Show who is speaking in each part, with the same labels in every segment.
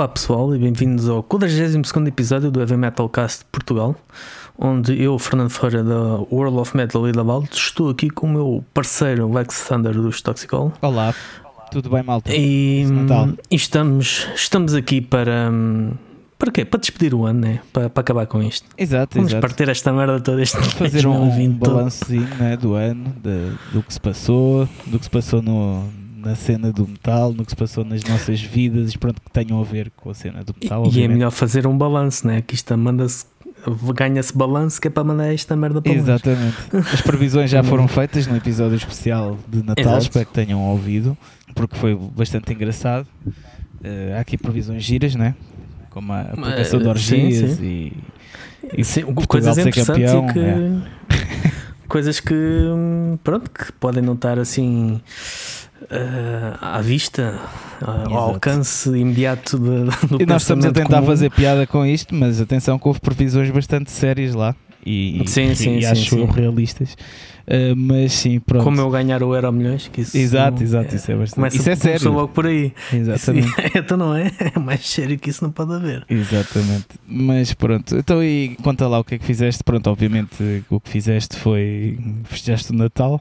Speaker 1: Olá pessoal e bem-vindos ao 42 episódio do Heavy Metal Cast Portugal, onde eu, Fernando Ferreira da World of Metal e da Balde, estou aqui com o meu parceiro Lex Thunder dos Toxicol.
Speaker 2: Olá, tudo bem, malta?
Speaker 1: E, e estamos, estamos aqui para. Para quê? Para despedir o ano, né? Para, para acabar com isto.
Speaker 2: Exato,
Speaker 1: Vamos
Speaker 2: exato.
Speaker 1: partir esta merda toda este
Speaker 2: Fazer um,
Speaker 1: 2020 todo.
Speaker 2: balancezinho né, do ano, de- do que se passou, do que se passou no, na cena do metal, no que se passou nas nossas vidas, pronto, que tenham a ver com a cena do metal.
Speaker 1: e é melhor fazer um balanço, né? Que isto manda-se. Ganha-se balanço que é para mandar esta merda para.
Speaker 2: Exatamente. As previsões já foram feitas no episódio especial de Natal,
Speaker 1: Exato.
Speaker 2: espero que tenham ouvido, porque foi bastante engraçado. Eh, há aqui previsões giras, né? Como a aplicação de
Speaker 1: Eh,
Speaker 2: orgias
Speaker 1: sim,
Speaker 2: e. e
Speaker 1: Sim, coisas
Speaker 2: ser
Speaker 1: interessantes
Speaker 2: campeão,
Speaker 1: e que
Speaker 2: é.
Speaker 1: coisas que hum, pronto que podem não estar assim eh, à vista ah, ao alcance imediato de, do
Speaker 2: E nós estamos a tentar
Speaker 1: comum.
Speaker 2: fazer piada com isto, mas atenção que houve previsões bastante sérias lá e,
Speaker 1: Sim,
Speaker 2: e,
Speaker 1: sim,
Speaker 2: e
Speaker 1: sim,
Speaker 2: acho
Speaker 1: sim.
Speaker 2: realistas. Uh, mas sim, pronto.
Speaker 1: como eu ganhar o Euro Milhões que isso
Speaker 2: Exato, exato, isso é bastante.
Speaker 1: começa,
Speaker 2: Isso é sério.
Speaker 1: logo por aí
Speaker 2: Exatamente.
Speaker 1: Isso- então não é é mais sério que isso não pode haver
Speaker 2: Exatamente. Mas pronto, então e conta lá o que é que fizeste. Pronto, obviamente o que fizeste foi festejaste o Natal,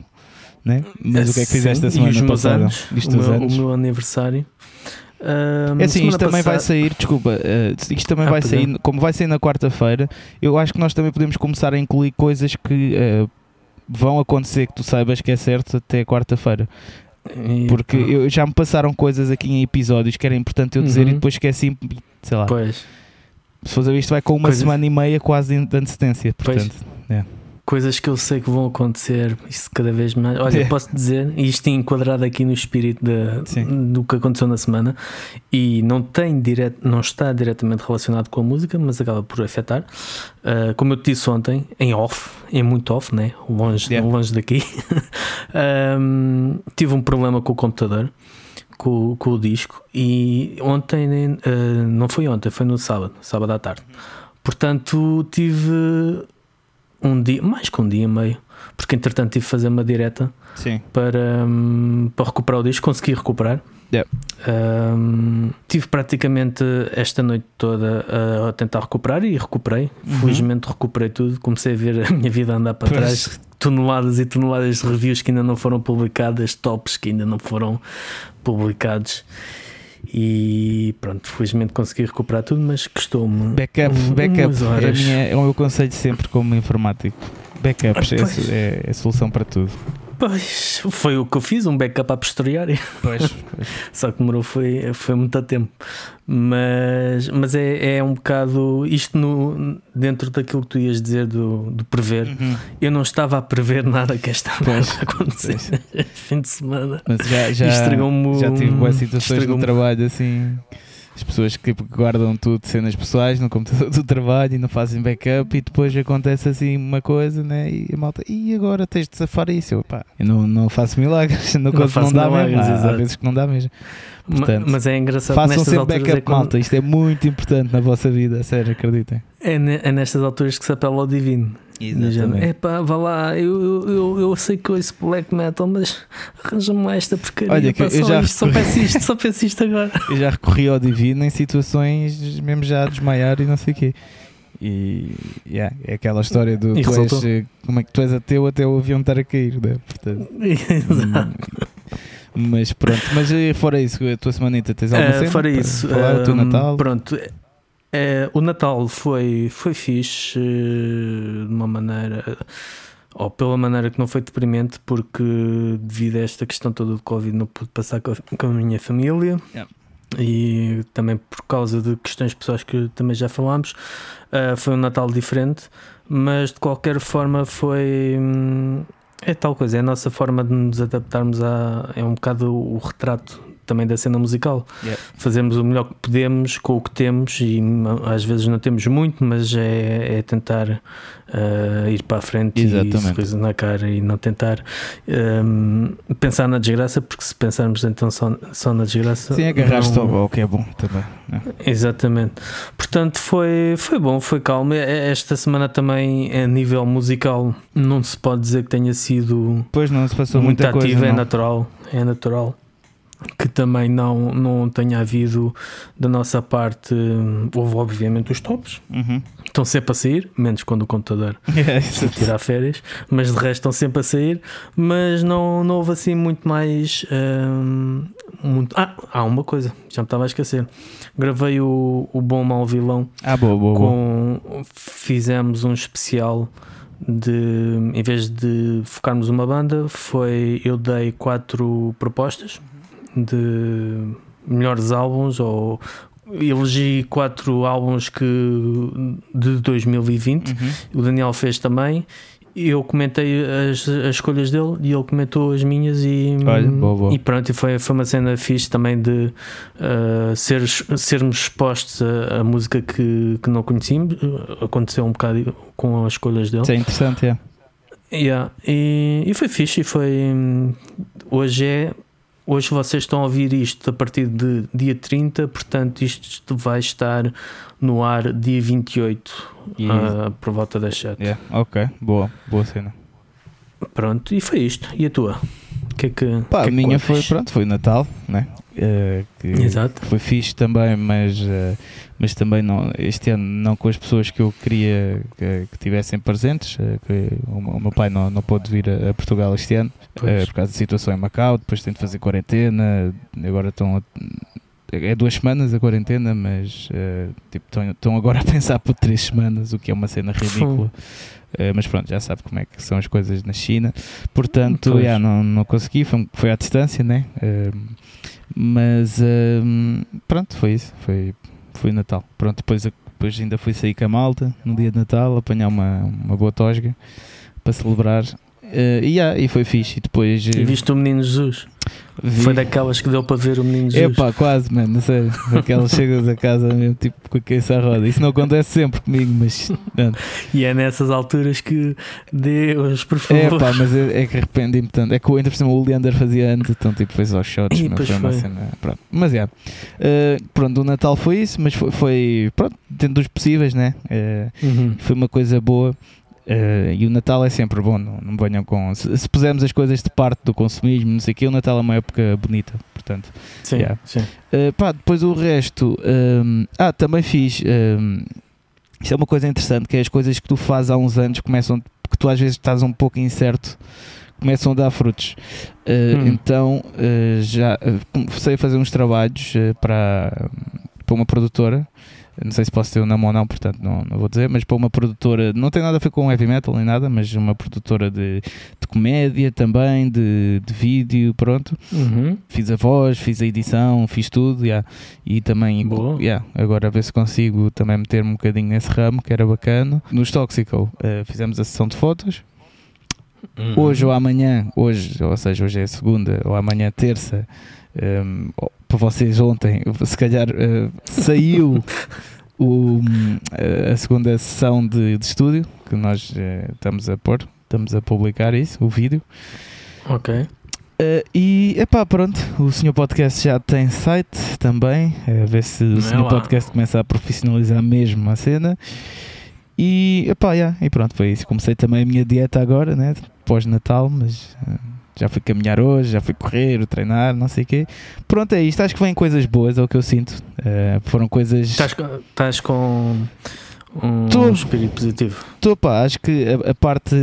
Speaker 2: né? Mas o que é que fizeste a semana passada?
Speaker 1: anos,
Speaker 2: os
Speaker 1: o, meu,
Speaker 2: anos?
Speaker 1: o meu aniversário Ah,
Speaker 2: É assim, isto também vai
Speaker 1: passada-
Speaker 2: sair, desculpa, eh, isto também
Speaker 1: Ah,
Speaker 2: vai
Speaker 1: pois é.
Speaker 2: sair, como vai sair na quarta-feira, eu acho que nós também podemos começar a incluir coisas que eh, vão acontecer que tu saibas que é certo até quarta-feira. Porque eu, já me passaram coisas aqui em episódios que era importante eu dizer
Speaker 1: Uhum.
Speaker 2: e depois esqueci, sei lá.
Speaker 1: pois
Speaker 2: Se for a ver, isto vai com uma
Speaker 1: Coisas-
Speaker 2: semana e meia quase de antecedência,
Speaker 1: Pois.
Speaker 2: portanto.
Speaker 1: Coisas que eu sei que vão acontecer, isso cada vez mais. Olha,
Speaker 2: É.
Speaker 1: posso dizer, e isto enquadrado aqui no espírito
Speaker 2: Sim.
Speaker 1: do que aconteceu na semana, e não tem direto, não está diretamente relacionado com a música, mas acaba por afetar. Ah, como eu te disse ontem, em off, em muito off, né? longe,
Speaker 2: Yeah.
Speaker 1: longe daqui, ahm, tive um problema com o computador. Com, com o disco e ontem, ah, não foi ontem, foi no sábado, sábado à tarde. Portanto, tive um dia, mais que um dia e meio, porque entretanto tive que fazer uma direta
Speaker 2: Sim.
Speaker 1: para, hum, para recuperar o disco, consegui recuperar.
Speaker 2: Yeah.
Speaker 1: Hum, tive praticamente esta noite toda a tentar recuperar e recuperei.
Speaker 2: Uhum.
Speaker 1: Felizmente recuperei tudo. Comecei a ver a minha vida andar para
Speaker 2: Pois.
Speaker 1: trás. Toneladas e toneladas de reviews que ainda não foram publicadas, tops que ainda não foram publicados. E pronto, felizmente consegui recuperar tudo, mas custou-me
Speaker 2: Backup,
Speaker 1: um-
Speaker 2: backup é, minha- é o meu conselho sempre como informático. Backups
Speaker 1: Ah,
Speaker 2: é- é a solução para tudo.
Speaker 1: Pois, foi o que eu fiz, um backup a posteriori.
Speaker 2: Pois.
Speaker 1: Só que demorou foi, foi muito tempo. Mas, mas é, é um bocado isto no, dentro daquilo que tu ias dizer do, do prever.
Speaker 2: Uhum.
Speaker 1: Eu não estava a prever nada que esta
Speaker 2: Pois,
Speaker 1: este fim de semana.
Speaker 2: Mas já, já, já tive boas situações no trabalho assim. As pessoas que guardam tudo, cenas pessoais no computador do trabalho e não fazem backup e depois acontece assim uma coisa, né? E a malta, e agora tens de safar isso? Eu, pá, eu não, não faço milagres, não,
Speaker 1: Não faço
Speaker 2: não dá
Speaker 1: milagres,
Speaker 2: mesmo. Há, há
Speaker 1: exato.
Speaker 2: vezes que não dá mesmo. Portanto,
Speaker 1: mas é engraçado
Speaker 2: Façam sempre
Speaker 1: alturas
Speaker 2: backup,
Speaker 1: é, quando-
Speaker 2: malta. Isto é muito importante na vossa vida, sério, acreditem.
Speaker 1: é, é nestas alturas que se apela ao divino. É pá, vá lá, eu, eu, eu, eu sei que ouço black metal, mas arranja-me esta porcaria.
Speaker 2: Olha, que
Speaker 1: pá,
Speaker 2: eu
Speaker 1: só,
Speaker 2: já
Speaker 1: isto, só
Speaker 2: recorri-
Speaker 1: peço isto, só peço isto agora.
Speaker 2: Eu já recorri ao divino em situações mesmo já a desmaiar e não sei o quê. E yeah, é aquela história do
Speaker 1: E
Speaker 2: tu és,
Speaker 1: resultou?
Speaker 2: eh, como é que tu és ateu até o avião estar a cair, né? Portanto,
Speaker 1: Exato.
Speaker 2: mas pronto, mas eh, fora isso, a tua semanita tens alguma
Speaker 1: Uh,
Speaker 2: cena
Speaker 1: fora
Speaker 2: para
Speaker 1: isso,
Speaker 2: falar o teu
Speaker 1: um,
Speaker 2: Natal?
Speaker 1: Pronto, é, o Natal foi, foi fixe eh, de uma maneira, ou pela maneira que não foi deprimente, porque devido a esta questão toda do Covid não pude passar com a, com a minha família.
Speaker 2: Yeah.
Speaker 1: E também por causa de questões pessoais que também já falámos, uh, foi um Natal diferente, mas de qualquer forma foi. hum, É tal coisa, é a nossa forma de nos adaptarmos a. É um bocado o retrato também da cena musical.
Speaker 2: Yeah.
Speaker 1: Fazemos o melhor que podemos com o que temos e às vezes não temos muito, mas é, é tentar uh, ir para a frente
Speaker 2: Exatamente.
Speaker 1: e coisas na cara e não tentar hum, pensar na desgraça, porque se pensarmos então só, só na desgraça.
Speaker 2: Sim, agarraste
Speaker 1: não-
Speaker 2: ao, que é bom também. né?
Speaker 1: Exatamente. Portanto, foi, foi bom, foi calmo. Esta semana também, a nível musical, não se pode dizer que tenha sido
Speaker 2: Depois não se passou
Speaker 1: muito
Speaker 2: muita
Speaker 1: ativa,
Speaker 2: coisa.
Speaker 1: é
Speaker 2: não.
Speaker 1: natural. É natural. Que também não, não tenha havido da nossa parte. Houve, obviamente, os tops,
Speaker 2: Uhum.
Speaker 1: estão sempre a sair, menos quando o computador
Speaker 2: É,
Speaker 1: tirar férias, mas de resto estão sempre a sair. Mas não, não houve assim muito mais. hum, muito... Ah, há uma coisa, já me estava a esquecer. Gravei o, o Bom Mal Vilão
Speaker 2: Ah, boa, boa, boa.
Speaker 1: com fizemos um especial de em vez de focarmos uma banda foi eu dei quatro propostas de melhores álbuns ou elegi quatro álbuns que de 2020
Speaker 2: Uhum.
Speaker 1: o Daniel fez também eu comentei as, as escolhas dele e ele comentou as minhas e,
Speaker 2: Olha, boa, boa.
Speaker 1: e pronto, foi, foi uma cena fixe também de uh, seres- sermos expostos a, a música que, que não conhecíamos. Aconteceu um bocado com as escolhas dele.
Speaker 2: Isso é interessante, é.
Speaker 1: Yeah, e, e foi fixe. E foi, hum, hoje é. Hoje vocês estão a ouvir isto a partir de dia 30, portanto, isto vai estar no ar dia 28,
Speaker 2: E-
Speaker 1: ah, por volta das 7.
Speaker 2: Yeah, ok, boa, boa cena.
Speaker 1: Pronto, e foi isto. E a tua? Que é que.
Speaker 2: Pá,
Speaker 1: que é
Speaker 2: a minha foi, pronto, foi Natal, né? Eh, que
Speaker 1: Exato.
Speaker 2: foi fixe também, mas, eh, mas também não, este ano não com as pessoas que eu queria que, que tivessem presentes. eh, que o, o meu pai não, não pôde vir a, a Portugal este ano por causa da situação em Macau. Depois tem de fazer quarentena. Agora estão. a- é duas semanas a quarentena, mas tipo, estão, estão agora a pensar por três semanas, o que é uma cena ridícula. Eh, mas pronto, já sabe como é que são as coisas na China. Portanto,
Speaker 1: Pois.
Speaker 2: yeah, não, não consegui, foi, foi à distância, né? Eh, mas eh, pronto, foi isso. Foi, foi Natal. Pronto, depois, depois ainda fui sair com a malta no dia de Natal, apanhar uma, uma boa tosga para celebrar. Eh, e, yeah, e foi fixe. E depois eh,
Speaker 1: E viste o Menino Jesus?
Speaker 2: vi-
Speaker 1: Foi daquelas que deu para ver o Menino Jesus.
Speaker 2: Epá, quase, mano, não sei. Aquelas chegas a casa mesmo, tipo, com a cabeça à roda. Isso não acontece sempre comigo, mas. mano,
Speaker 1: E é nessas alturas que Deus, por favor.
Speaker 2: É pá, mas é, é que arrependi-me tanto. É que o- ainda por cima o Leander fazia antes, então tipo foi só shots. Foi uma cena. Pronto. Mas é. pronto, o Natal foi isso, mas foi, foi pronto, dentro dos possíveis, né? Eh,
Speaker 1: Uhum.
Speaker 2: foi uma coisa boa. Eh, e o Natal é sempre bom, não, não venham com. Se, se pusermos as coisas de parte do consumismo, não sei o que, o Natal é uma época bonita, portanto.
Speaker 1: Sim,
Speaker 2: Yeah.
Speaker 1: sim.
Speaker 2: Uh, pá, depois o resto. um, ah, também fiz. Um, isto é uma coisa interessante, que é as coisas que tu fazes há uns anos começam. que tu às vezes estás um pouco incerto, começam a dar frutos. Uh,
Speaker 1: Hum.
Speaker 2: Então uh, já uh, comecei a fazer uns trabalhos uh, para, para uma produtora. Não sei se posso ter o nome ou não, portanto não, não vou dizer, mas para uma produtora, não tem nada a ver com heavy metal nem nada, mas uma produtora de, de comédia também, de, de vídeo, pronto
Speaker 1: Uhum.
Speaker 2: fiz a voz, fiz a edição, fiz tudo, yeah. e também yeah, agora a ver se consigo também meter-me um bocadinho nesse ramo, que era bacana. Nos Toxical eh, fizemos a sessão de fotos.
Speaker 1: Uhum.
Speaker 2: Hoje ou amanhã, hoje, ou seja, hoje é segunda, ou amanhã terça, ou- para vocês ontem, se calhar eh, saiu o, eh, a segunda sessão de, de estúdio que nós eh, estamos a pôr, estamos a publicar isso, o vídeo.
Speaker 1: Ok.
Speaker 2: Uh, e epá, pronto, o Senhor Podcast já tem site também. A ver se o
Speaker 1: É
Speaker 2: Senhor. Podcast começa a profissionalizar mesmo a cena. E epá, yeah, e pronto, foi isso. Comecei também a minha dieta agora, né? Pós-Natal, mas uh, já fui caminhar hoje, já fui correr, treinar, não sei o quê. Pronto, é isto. Acho que vêm coisas boas, é o que eu sinto. Uh, foram coisas.
Speaker 1: Estás, com- estás com um
Speaker 2: Tô.
Speaker 1: espírito positivo.
Speaker 2: Tô, pá, acho que a, a parte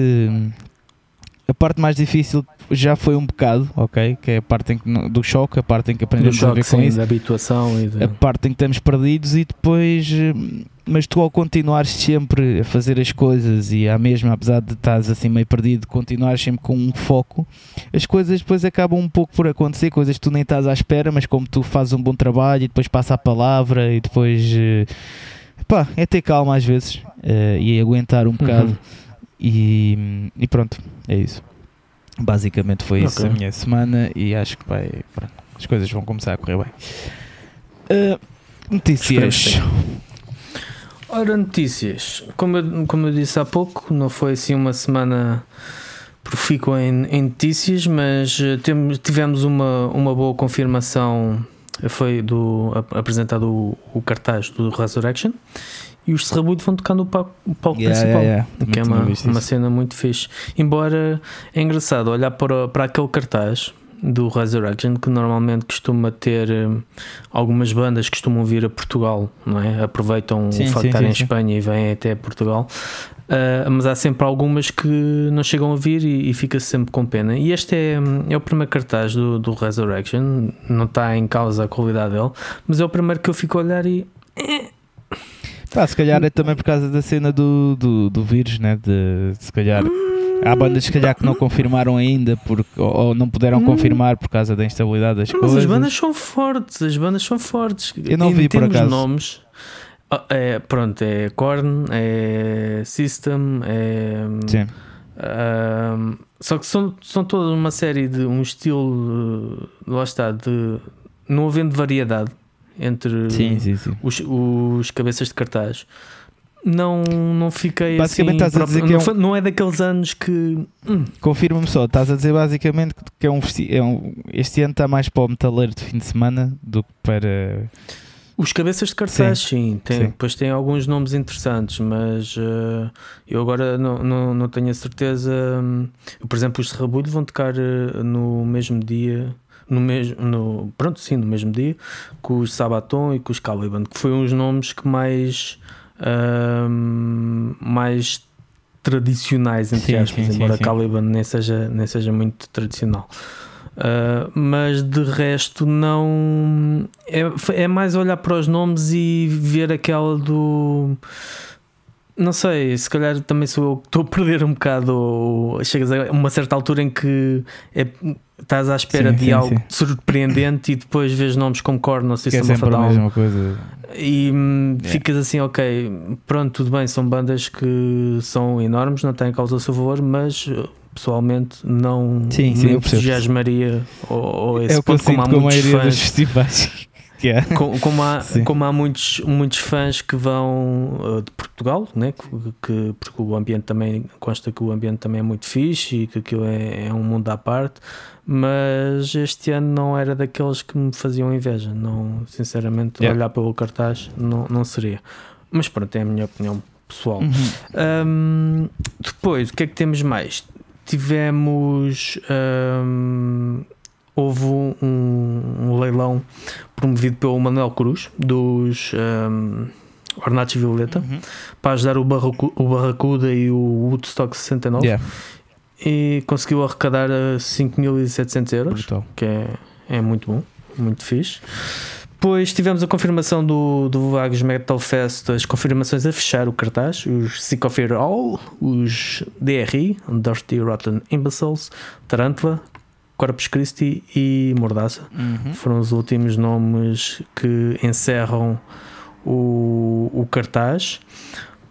Speaker 2: a parte mais difícil já foi um bocado, ok? Que é a parte em que, do choque, a parte em que aprendemos a ver com
Speaker 1: sim,
Speaker 2: isso,
Speaker 1: da habituação e de...
Speaker 2: a parte em que estamos perdidos e depois, eh, mas tu ao continuares sempre a fazer as coisas e à mesma, apesar de estás assim meio perdido, continuares sempre com um foco, as coisas depois acabam um pouco por acontecer, coisas que tu nem estás à espera, mas como tu fazes um bom trabalho e depois passa a palavra e depois, eh, pá, é ter calma às vezes eh, e aguentar um bocado.
Speaker 1: Uhum.
Speaker 2: E, e pronto, é isso. Basicamente foi isso
Speaker 1: Ok.
Speaker 2: a minha semana e acho que vai, pronto, as coisas vão começar a correr bem. Uh, notícias.
Speaker 1: Ora, notícias. Como eu, como eu disse há pouco, não foi assim uma semana profícua em, em notícias, mas eh, temos, tivemos uma, uma boa confirmação. Foi do, ap- apresentado o, o cartaz do Resurrection e os Serrabudo vão tocar no palco, o palco
Speaker 2: Yeah,
Speaker 1: principal.
Speaker 2: yeah, yeah.
Speaker 1: Que é uma,
Speaker 2: tinha visto
Speaker 1: uma
Speaker 2: isso.
Speaker 1: cena muito fixe. Embora é engraçado olhar para, para aquele cartaz do Resurrection, que normalmente costuma ter hum, algumas bandas que costumam vir a Portugal, não é? Aproveitam
Speaker 2: Sim,
Speaker 1: o facto de estar em
Speaker 2: sim.
Speaker 1: Espanha e vêm até Portugal. Uh, mas há sempre algumas que não chegam a vir e, e fica-se sempre com pena. E este é, hum, é o primeiro cartaz do, do Resurrection, não está em causa a qualidade dele, mas é o primeiro que eu fico a olhar e
Speaker 2: Pá, se calhar é também por causa da cena do, do, do vírus, né? De, se calhar. Há bandas se calhar que não confirmaram ainda porque, ou, não puderam
Speaker 1: Hum.
Speaker 2: confirmar por causa da instabilidade das
Speaker 1: Mas
Speaker 2: coisas.
Speaker 1: as bandas são fortes, as bandas são fortes.
Speaker 2: Eu não vi, por acaso.
Speaker 1: nomes. ah, É, pronto, é Korn, é System, é.
Speaker 2: Sim.
Speaker 1: ahm, só que são, são toda uma série de um estilo, eh, lá está, de não havendo variedade entre
Speaker 2: Sim, sim, sim.
Speaker 1: os, os cabeças de cartaz. Não, não fiquei
Speaker 2: Basicamente
Speaker 1: assim.
Speaker 2: estás a dizer que é
Speaker 1: não,
Speaker 2: um-
Speaker 1: foi- não é daqueles anos que. hum,
Speaker 2: Confirma-me só, estás a dizer basicamente que é um, é um. Este ano está mais para o metaleiro de fim de semana do que para.
Speaker 1: Os cabeças de cartaz, sim, tem,
Speaker 2: sim.
Speaker 1: depois tem alguns nomes interessantes, mas eh, eu agora não, não, não tenho a certeza. hum, por exemplo, os Serrabulho vão tocar eh, no mesmo dia, no mesmo, no, pronto, sim, no mesmo dia, com os Sabaton e com os Caliban, que foi uns nomes que mais, mais tradicionais, entre
Speaker 2: Sim,
Speaker 1: aspas,
Speaker 2: sim,
Speaker 1: embora
Speaker 2: sim.
Speaker 1: Caliban nem seja, nem seja muito tradicional. Uh, mas de resto não é, é mais olhar para os nomes e ver aquela do não sei, se calhar também sou eu que estou a perder um bocado ou chegas a uma certa altura em que é- estás à espera
Speaker 2: Sim,
Speaker 1: de
Speaker 2: sim,
Speaker 1: algo
Speaker 2: sim.
Speaker 1: surpreendente e depois vês nomes como Korn ou
Speaker 2: Que é
Speaker 1: System of a
Speaker 2: sempre a mesma coisa.
Speaker 1: e hum,
Speaker 2: Yeah.
Speaker 1: ficas assim, ok, pronto, tudo bem, são bandas que são enormes, não têm causa a seu favor, mas uh, pessoalmente não
Speaker 2: Sim, sim,
Speaker 1: me entusiasmaria ou, ou esse
Speaker 2: É o
Speaker 1: ponto, como há muitos fãs.
Speaker 2: Que é.
Speaker 1: com- Como há,
Speaker 2: Sim.
Speaker 1: como há muitos, muitos fãs que vão uh, de Portugal, né? que, que- porque o ambiente também consta que o ambiente também é muito fixe e que aquilo é, é um mundo à parte, mas este ano não era daqueles que me faziam inveja. Não, sinceramente,
Speaker 2: Yeah.
Speaker 1: olhar pelo cartaz não, não seria. Mas pronto, é a minha opinião pessoal.
Speaker 2: Uhum.
Speaker 1: Hum, depois, o que é que temos mais? Tivemos. hum, houve um, um leilão promovido pelo Manuel Cruz, dos hum, Ornatos Violeta,
Speaker 2: Uhum.
Speaker 1: para ajudar o, Barracu- o Barracuda e o Woodstock 69
Speaker 2: Yeah,
Speaker 1: e conseguiu arrecadar eh, 5.700 euros
Speaker 2: brutal.
Speaker 1: que é, é muito bom, muito fixe. Depois tivemos a confirmação do, do Vagos Metal Fest, as confirmações a fechar o cartaz, os Sick of It All, os DRI, Dirty Rotten Imbeciles, Tarantula, Corpus Christi e Mordaça.
Speaker 2: Uhum.
Speaker 1: Foram os últimos nomes que encerram o, o cartaz.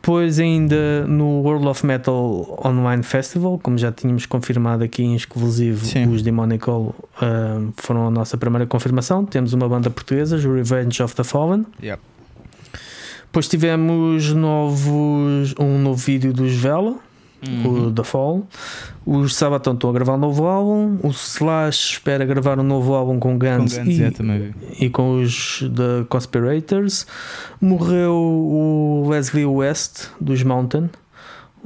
Speaker 1: Depois, ainda no World of Metal Online Festival, como já tínhamos confirmado aqui em exclusivo,
Speaker 2: Sim.
Speaker 1: os Demonical ah, foram a nossa primeira confirmação. Temos uma banda portuguesa, os Revenge of the Fallen.
Speaker 2: Yep.
Speaker 1: Depois tivemos novos, um novo vídeo dos Vela,
Speaker 2: Uhum.
Speaker 1: o The Fall. Os Sabaton estão a gravar um novo álbum. O Slash espera gravar um novo álbum com
Speaker 2: Com
Speaker 1: Guns,
Speaker 2: Guns,
Speaker 1: e,
Speaker 2: é,
Speaker 1: e com os The Conspirators. Morreu o Leslie West dos Mountain,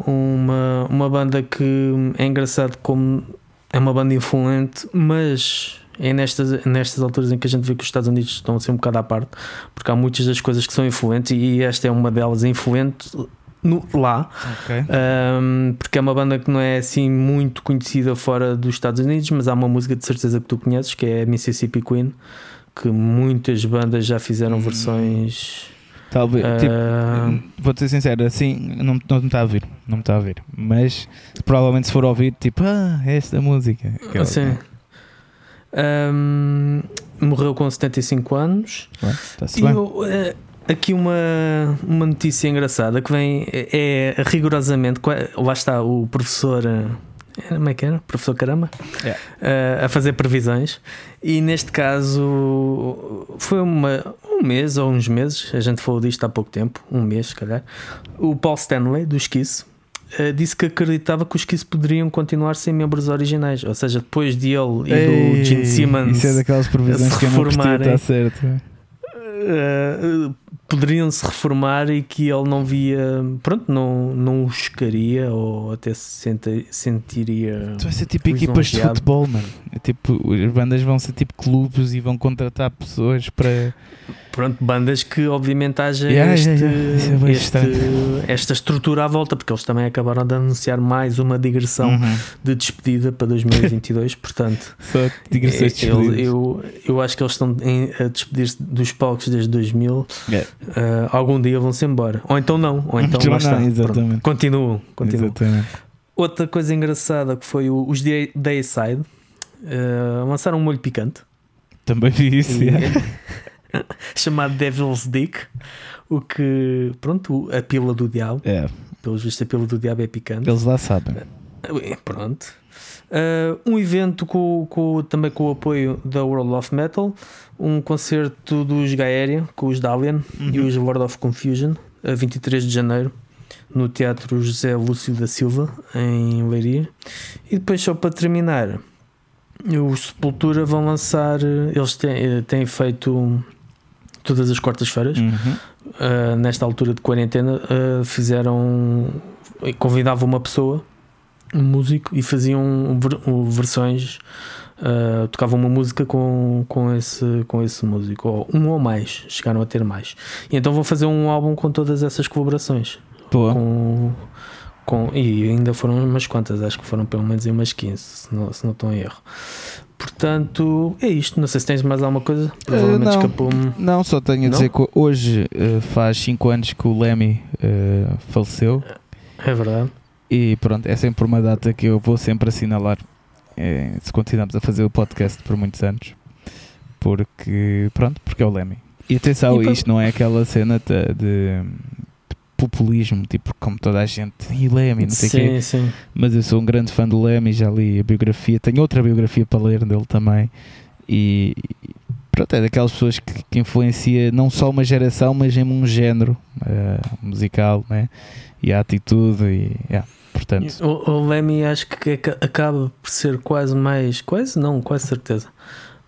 Speaker 1: uma, uma banda que é engraçado como é uma banda influente, mas é nestas, nestas alturas em que a gente vê que os Estados Unidos estão a ser um bocado à parte, porque há muitas das coisas que são influentes e esta é uma delas influente no- lá.
Speaker 2: Ok.
Speaker 1: Um, porque é uma banda que não é assim muito conhecida fora dos Estados Unidos, mas há uma música de certeza que tu conheces que é Mississippi Queen, que muitas bandas já fizeram
Speaker 2: Hum.
Speaker 1: versões.
Speaker 2: Talvez. tipo,
Speaker 1: ah,
Speaker 2: Vou ser sincero, assim, não, não me está a vir, não me está a vir. Mas provavelmente se for ouvir, tipo, ah, é esta música. Aquela-
Speaker 1: assim, um, morreu com 75 anos.
Speaker 2: Bem, Está-se
Speaker 1: E eu, eh, aqui uma, uma notícia engraçada que vem é, é rigorosamente. Lá está o professor. eh, Como é que era? Professor Caramba?
Speaker 2: Yeah.
Speaker 1: Eh, a fazer previsões. E neste caso foi uma, um mês ou uns meses. A gente falou disto há pouco tempo, um mês, se calhar. O Paul Stanley, do Esquice. eh, Disse que acreditava que os Kiss poderiam continuar sem membros originais, ou seja, depois de ele e do Gene
Speaker 2: Ei,
Speaker 1: Simmons
Speaker 2: Isso é daquelas previsões
Speaker 1: se
Speaker 2: que eu não
Speaker 1: reformarem.
Speaker 2: está certo.
Speaker 1: Uh, poderiam se reformar e que ele não via, pronto, não, não os queria ou até se senta- sentiria.
Speaker 2: Tu vai ser tipo equipas de futebol, mano. Tipo, as bandas vão ser tipo clubes e vão contratar pessoas para.
Speaker 1: Pronto, bandas que obviamente haja
Speaker 2: Yeah,
Speaker 1: este,
Speaker 2: yeah, yeah. É
Speaker 1: este- esta estrutura à volta, porque eles também acabaram de anunciar mais uma digressão
Speaker 2: Uhum.
Speaker 1: de despedida para 2022, portanto.
Speaker 2: Só digressões
Speaker 1: eu,
Speaker 2: despedidas.
Speaker 1: eu, eu acho que eles estão em- a despedir-se dos palcos desde 2000.
Speaker 2: Yeah.
Speaker 1: Uh, algum dia vão-se embora. Ou então não. Ou então
Speaker 2: Não,
Speaker 1: está.
Speaker 2: exatamente.
Speaker 1: Pronto. Continuam. Outra coisa engraçada que foi o- os Day- Dayside. Uh, lançaram um molho picante
Speaker 2: Também vi isso.
Speaker 1: E- chamado Devil's Dick. O que, pronto, a pila do diabo.
Speaker 2: É,
Speaker 1: Pelos vistos, a pila do diabo é picante.
Speaker 2: eles lá sabem.
Speaker 1: Eh, Pronto. Uh, um evento com, com- também com o apoio da World of Metal, um concerto dos Gaéria com os Dalian e
Speaker 2: Uhum.
Speaker 1: os Lord of Confusion, a 23 de janeiro, no Teatro José Lúcio da Silva, em Leiria. E depois, só para terminar, os Sepultura vão lançar. eh, Eles têm, eh, têm feito todas as quartas-feiras
Speaker 2: Uhum.
Speaker 1: uh, nesta altura de quarentena, uh, fizeram. convidavam uma pessoa, um músico, e faziam ver- versões. uh, tocavam uma música com, com, esse, com esse músico, ou um ou mais, chegaram a ter mais. E então vão fazer um álbum com todas essas colaborações.
Speaker 2: Boa.
Speaker 1: Com, com, e ainda foram umas quantas, acho que foram pelo menos umas 15, se não, se não estou em erro. Portanto, é isto. Não sei se tens mais alguma coisa. Provavelmente
Speaker 2: não.
Speaker 1: escapou-me.
Speaker 2: Não, só tenho a dizer que hoje eh, faz 5 anos que o Lemmy eh, faleceu
Speaker 1: É verdade.
Speaker 2: e pronto, é sempre uma data que eu vou sempre assinalar eh, se continuarmos a fazer o podcast por muitos anos. Porque, pronto, porque é o Lemmy. E atenção,
Speaker 1: E
Speaker 2: isto não é aquela cena de, de populismo, tipo como toda a gente, e Lemmy, não sei o quê.
Speaker 1: sim, sim.
Speaker 2: Mas eu sou um grande fã do Lemmy, já li a biografia, tenho outra biografia para ler dele também. E pronto, é daquelas pessoas que, que influencia não só uma geração, mas em um género eh, musical, né? E a atitude, e yeah, portanto,
Speaker 1: O, o Lemmy acho que aca- acaba por ser quase mais, quase não, quase certeza,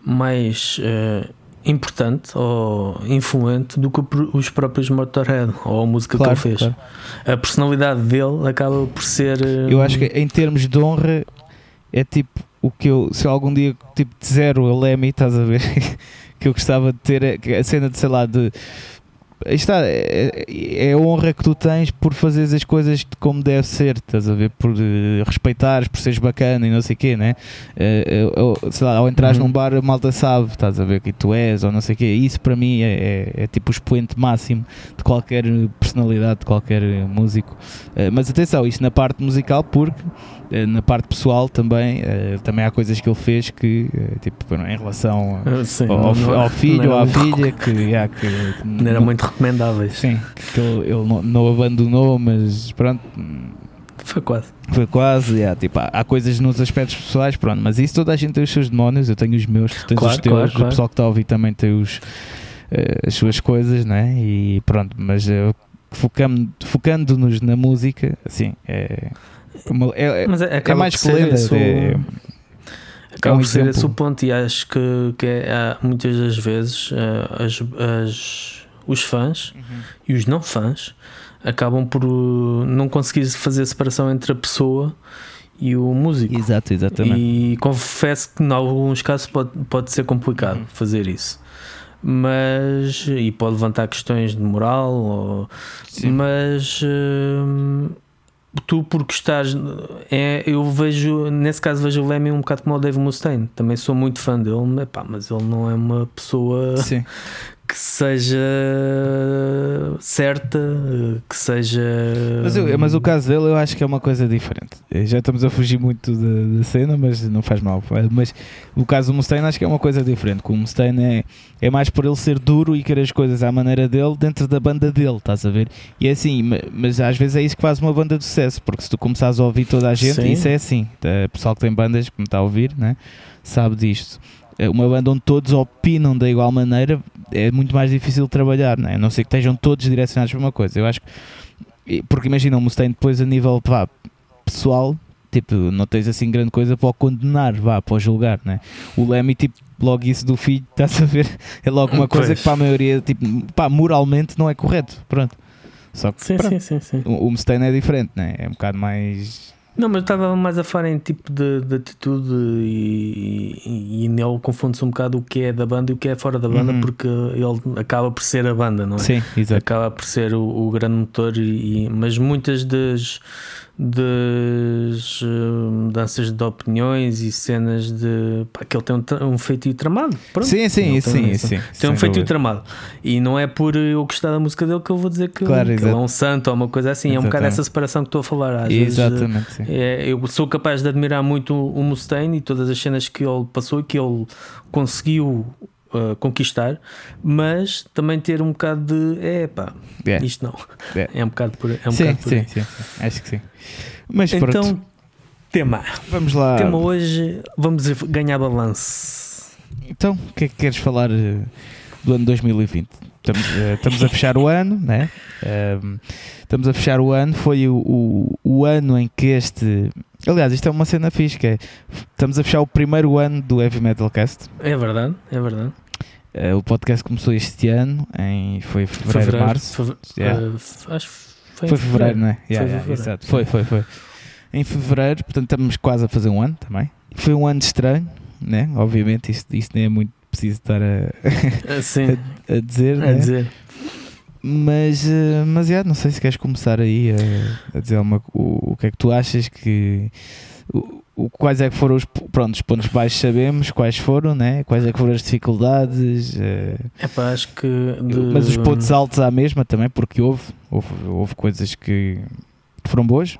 Speaker 1: mais eh, importante ou influente do que os próprios Motorhead ou a música
Speaker 2: claro,
Speaker 1: que ele fez.
Speaker 2: claro.
Speaker 1: A personalidade dele acaba por ser.
Speaker 2: Eu acho que em termos de honra é tipo o que eu, se algum dia tipo de zero a Lemmy, estás a ver? que eu gostava de ter é que a cena de sei lá de está, é, é a honra que tu tens por fazeres as coisas como deve ser, estás a ver? Por eh, respeitares, por seres bacana e não sei o quê, né? Eh, ou, sei lá, ao entrares
Speaker 1: Uhum.
Speaker 2: num bar, a malta sabe, estás a ver que tu és ou não sei o quê. Isso para mim é, é, é tipo o expoente máximo de qualquer personalidade, de qualquer músico. Eh, mas atenção, isto na parte musical, porque na parte pessoal também, também há coisas que ele fez que, tipo, em relação a-
Speaker 1: eh, sim,
Speaker 2: ao,
Speaker 1: não-
Speaker 2: ao filho ou à filha, que, yeah, que
Speaker 1: Não era muito recomendáveis.
Speaker 2: Sim, que ele, ele não, não abandonou, mas pronto,
Speaker 1: Foi quase.
Speaker 2: foi quase. yeah, tipo, há, há coisas nos aspectos pessoais, pronto, mas isso toda a gente tem os seus demónios. Eu tenho os meus, tu tens
Speaker 1: Claro,
Speaker 2: os teus,
Speaker 1: claro,
Speaker 2: o
Speaker 1: claro.
Speaker 2: pessoal que está a ouvir também tem os, eh, as suas coisas, né? E pronto, mas eh, focando- focando-nos na música, assim, é. uma- é, é-
Speaker 1: Mas é,
Speaker 2: é
Speaker 1: acaba
Speaker 2: mais
Speaker 1: o-
Speaker 2: é-
Speaker 1: Acaba
Speaker 2: É um
Speaker 1: por ser
Speaker 2: exemplo.
Speaker 1: esse o ponto, e acho que, que é, há muitas das vezes eh, as, as- os fãs e os não fãs acabam por uh, não conseguir fazer a separação entre a pessoa e o músico.
Speaker 2: Exato, exatamente.
Speaker 1: E confesso que em alguns casos pode, pode ser complicado
Speaker 2: Uhum.
Speaker 1: fazer isso. Mas e pode levantar questões de moral, ou-
Speaker 2: Sim.
Speaker 1: mas hum, tu porque estás é, eu vejo, nesse caso vejo o Lemmy um bocado como o Dave Mustaine, também sou muito fã dele, epá, mas ele não é uma pessoa
Speaker 2: Sim.
Speaker 1: que seja certa, que seja
Speaker 2: Mas, eu- mas o caso dele eu acho que é uma coisa diferente. Eh, Já estamos a fugir muito da, da cena, mas não faz mal. Eh, Mas o caso do Mustaine acho que é uma coisa diferente. que O Mustaine é, é mais por ele ser duro e querer as coisas à maneira dele dentro da banda dele, estás a ver? E é assim, ma- mas às vezes é isso que faz uma banda de sucesso, porque se tu começares a ouvir toda a gente,
Speaker 1: Sim.
Speaker 2: isso é assim. O pessoal que tem bandas, que me está a ouvir, né, sabe disto. Eh, Uma banda onde todos opinam da igual maneira é muito mais difícil de trabalhar, né? a não ser que estejam todos direcionados para uma coisa. Eu acho que Porque imagina, o Mustaine depois a nível pá, pessoal, tipo, não tens assim grande coisa para o condenar, vá, para o julgar, né? O Lemmy, tipo, logo isso do filho, estás a ver? É logo uma coisa
Speaker 1: Pois.
Speaker 2: que para a maioria, tipo, pá, moralmente não é correto, pronto. Só que
Speaker 1: Sim,
Speaker 2: pronto,
Speaker 1: sim, sim, sim.
Speaker 2: o, o Mustaine é diferente, né? É um bocado mais
Speaker 1: Não, mas eu estava mais a falar em tipo de, de atitude e, e, e nele confunde-se um bocado o que é da banda e o que é fora da banda,
Speaker 2: Uhum.
Speaker 1: porque ele acaba por ser a banda, não é?
Speaker 2: Sim, exato.
Speaker 1: acaba por ser o, o grande motor, e, e- mas muitas das, das mudanças de opiniões e cenas de pá, que ele tem um, um feitio tramado. Pronto.
Speaker 2: Sim, sim,
Speaker 1: Ele
Speaker 2: sim,
Speaker 1: tem,
Speaker 2: sim.
Speaker 1: Tem
Speaker 2: sem
Speaker 1: um feitio tramado. E não é por eu gostar da música dele que eu vou dizer que,
Speaker 2: Claro,
Speaker 1: que ele é um santo ou uma coisa assim. É um bocado
Speaker 2: Exatamente.
Speaker 1: essa separação que estou a falar. Às vezes, eh,
Speaker 2: Exatamente, sim.
Speaker 1: é, eu sou capaz de admirar muito o Mustaine e todas as cenas que ele passou e que ele conseguiu uh, conquistar, mas também ter um bocado de é pá,
Speaker 2: É.
Speaker 1: isto não.
Speaker 2: É.
Speaker 1: É um bocado por, é um
Speaker 2: sim,
Speaker 1: bocado por
Speaker 2: sim, sim, sim. Acho que sim. Mas pronto,
Speaker 1: Então, tema.
Speaker 2: vamos lá.
Speaker 1: Tema hoje, vamos ganhar balance.
Speaker 2: Então, o que é que queres falar eh, do ano 2020? Estamos, eh, estamos a fechar o ano, né? Ehm, estamos a fechar o ano. Foi o, o, o ano em que este. Aliás, isto é uma cena fixe. É, estamos a fechar o primeiro ano do Heavy Metal Cast.
Speaker 1: É verdade, é verdade.
Speaker 2: Eh, o podcast começou este ano, em, foi fevereiro, março.
Speaker 1: feve-
Speaker 2: Yeah.
Speaker 1: uh, acho que foi,
Speaker 2: Foi fevereiro, não é? Yeah, yeah,
Speaker 1: fevereiro.
Speaker 2: exato. Foi, foi, foi. Em fevereiro, portanto, estamos quase a fazer um ano também. Foi um ano estranho, né? Obviamente, isto, isto nem é muito preciso estar a,
Speaker 1: Ah, Sim,
Speaker 2: a dizer,
Speaker 1: a
Speaker 2: né?
Speaker 1: dizer.
Speaker 2: Mas, mas yeah, não sei se queres começar aí a, a dizer uma, o, o que é que tu achas que. O, o- quais é que foram os, pronto, os pontos baixos sabemos quais foram, né? quais é que foram as dificuldades, eh,
Speaker 1: Epá, acho que. de-
Speaker 2: mas os pontos altos à mesma também, porque houve, houve, houve coisas que foram boas.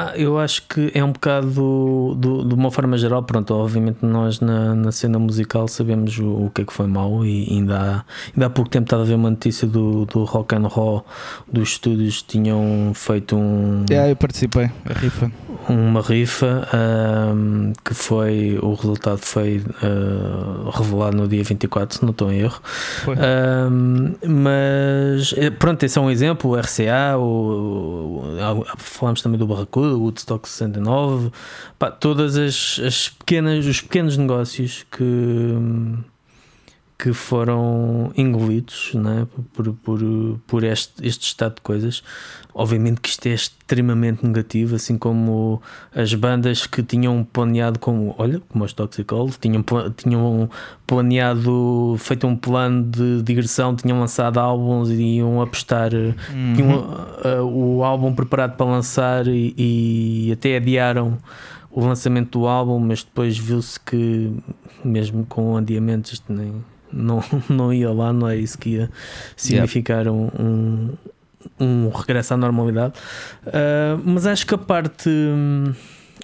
Speaker 1: Ah, eu acho que é um bocado do- de uma forma geral. Pronto, obviamente nós na, na cena musical sabemos o, o que é que foi mau e ainda há, ainda há pouco tempo estava a ver uma notícia do, do Rock and Roll dos estúdios tinham feito um,
Speaker 2: Yeah, eu participei, a rifa.
Speaker 1: uma rifa ahm, que foi o resultado foi ah, revelado no dia 24, se não estou em erro. Ahm, mas eh, pronto, esse é um exemplo. O RCA, o, o- falamos também do Barracuda, o Woodstock 69, pá, todas as, as pequenas, os pequenos negócios que que foram engolidos né, por, por, por este, este estado de coisas. Obviamente que isto é extremamente negativo, assim como as bandas que tinham planeado, como, olha, como os Toxic Cold, tinham, tinham planeado, feito um plano de digressão, tinham lançado álbuns e iam apostar,
Speaker 2: Uhum.
Speaker 1: tinham uh, uh, o álbum preparado para lançar e, e até adiaram o lançamento do álbum, mas depois viu-se que, mesmo com adiamentos, isto nem, não, não ia lá, não é isso que ia significar um, um, um regresso à normalidade. Uh, mas acho que a parte.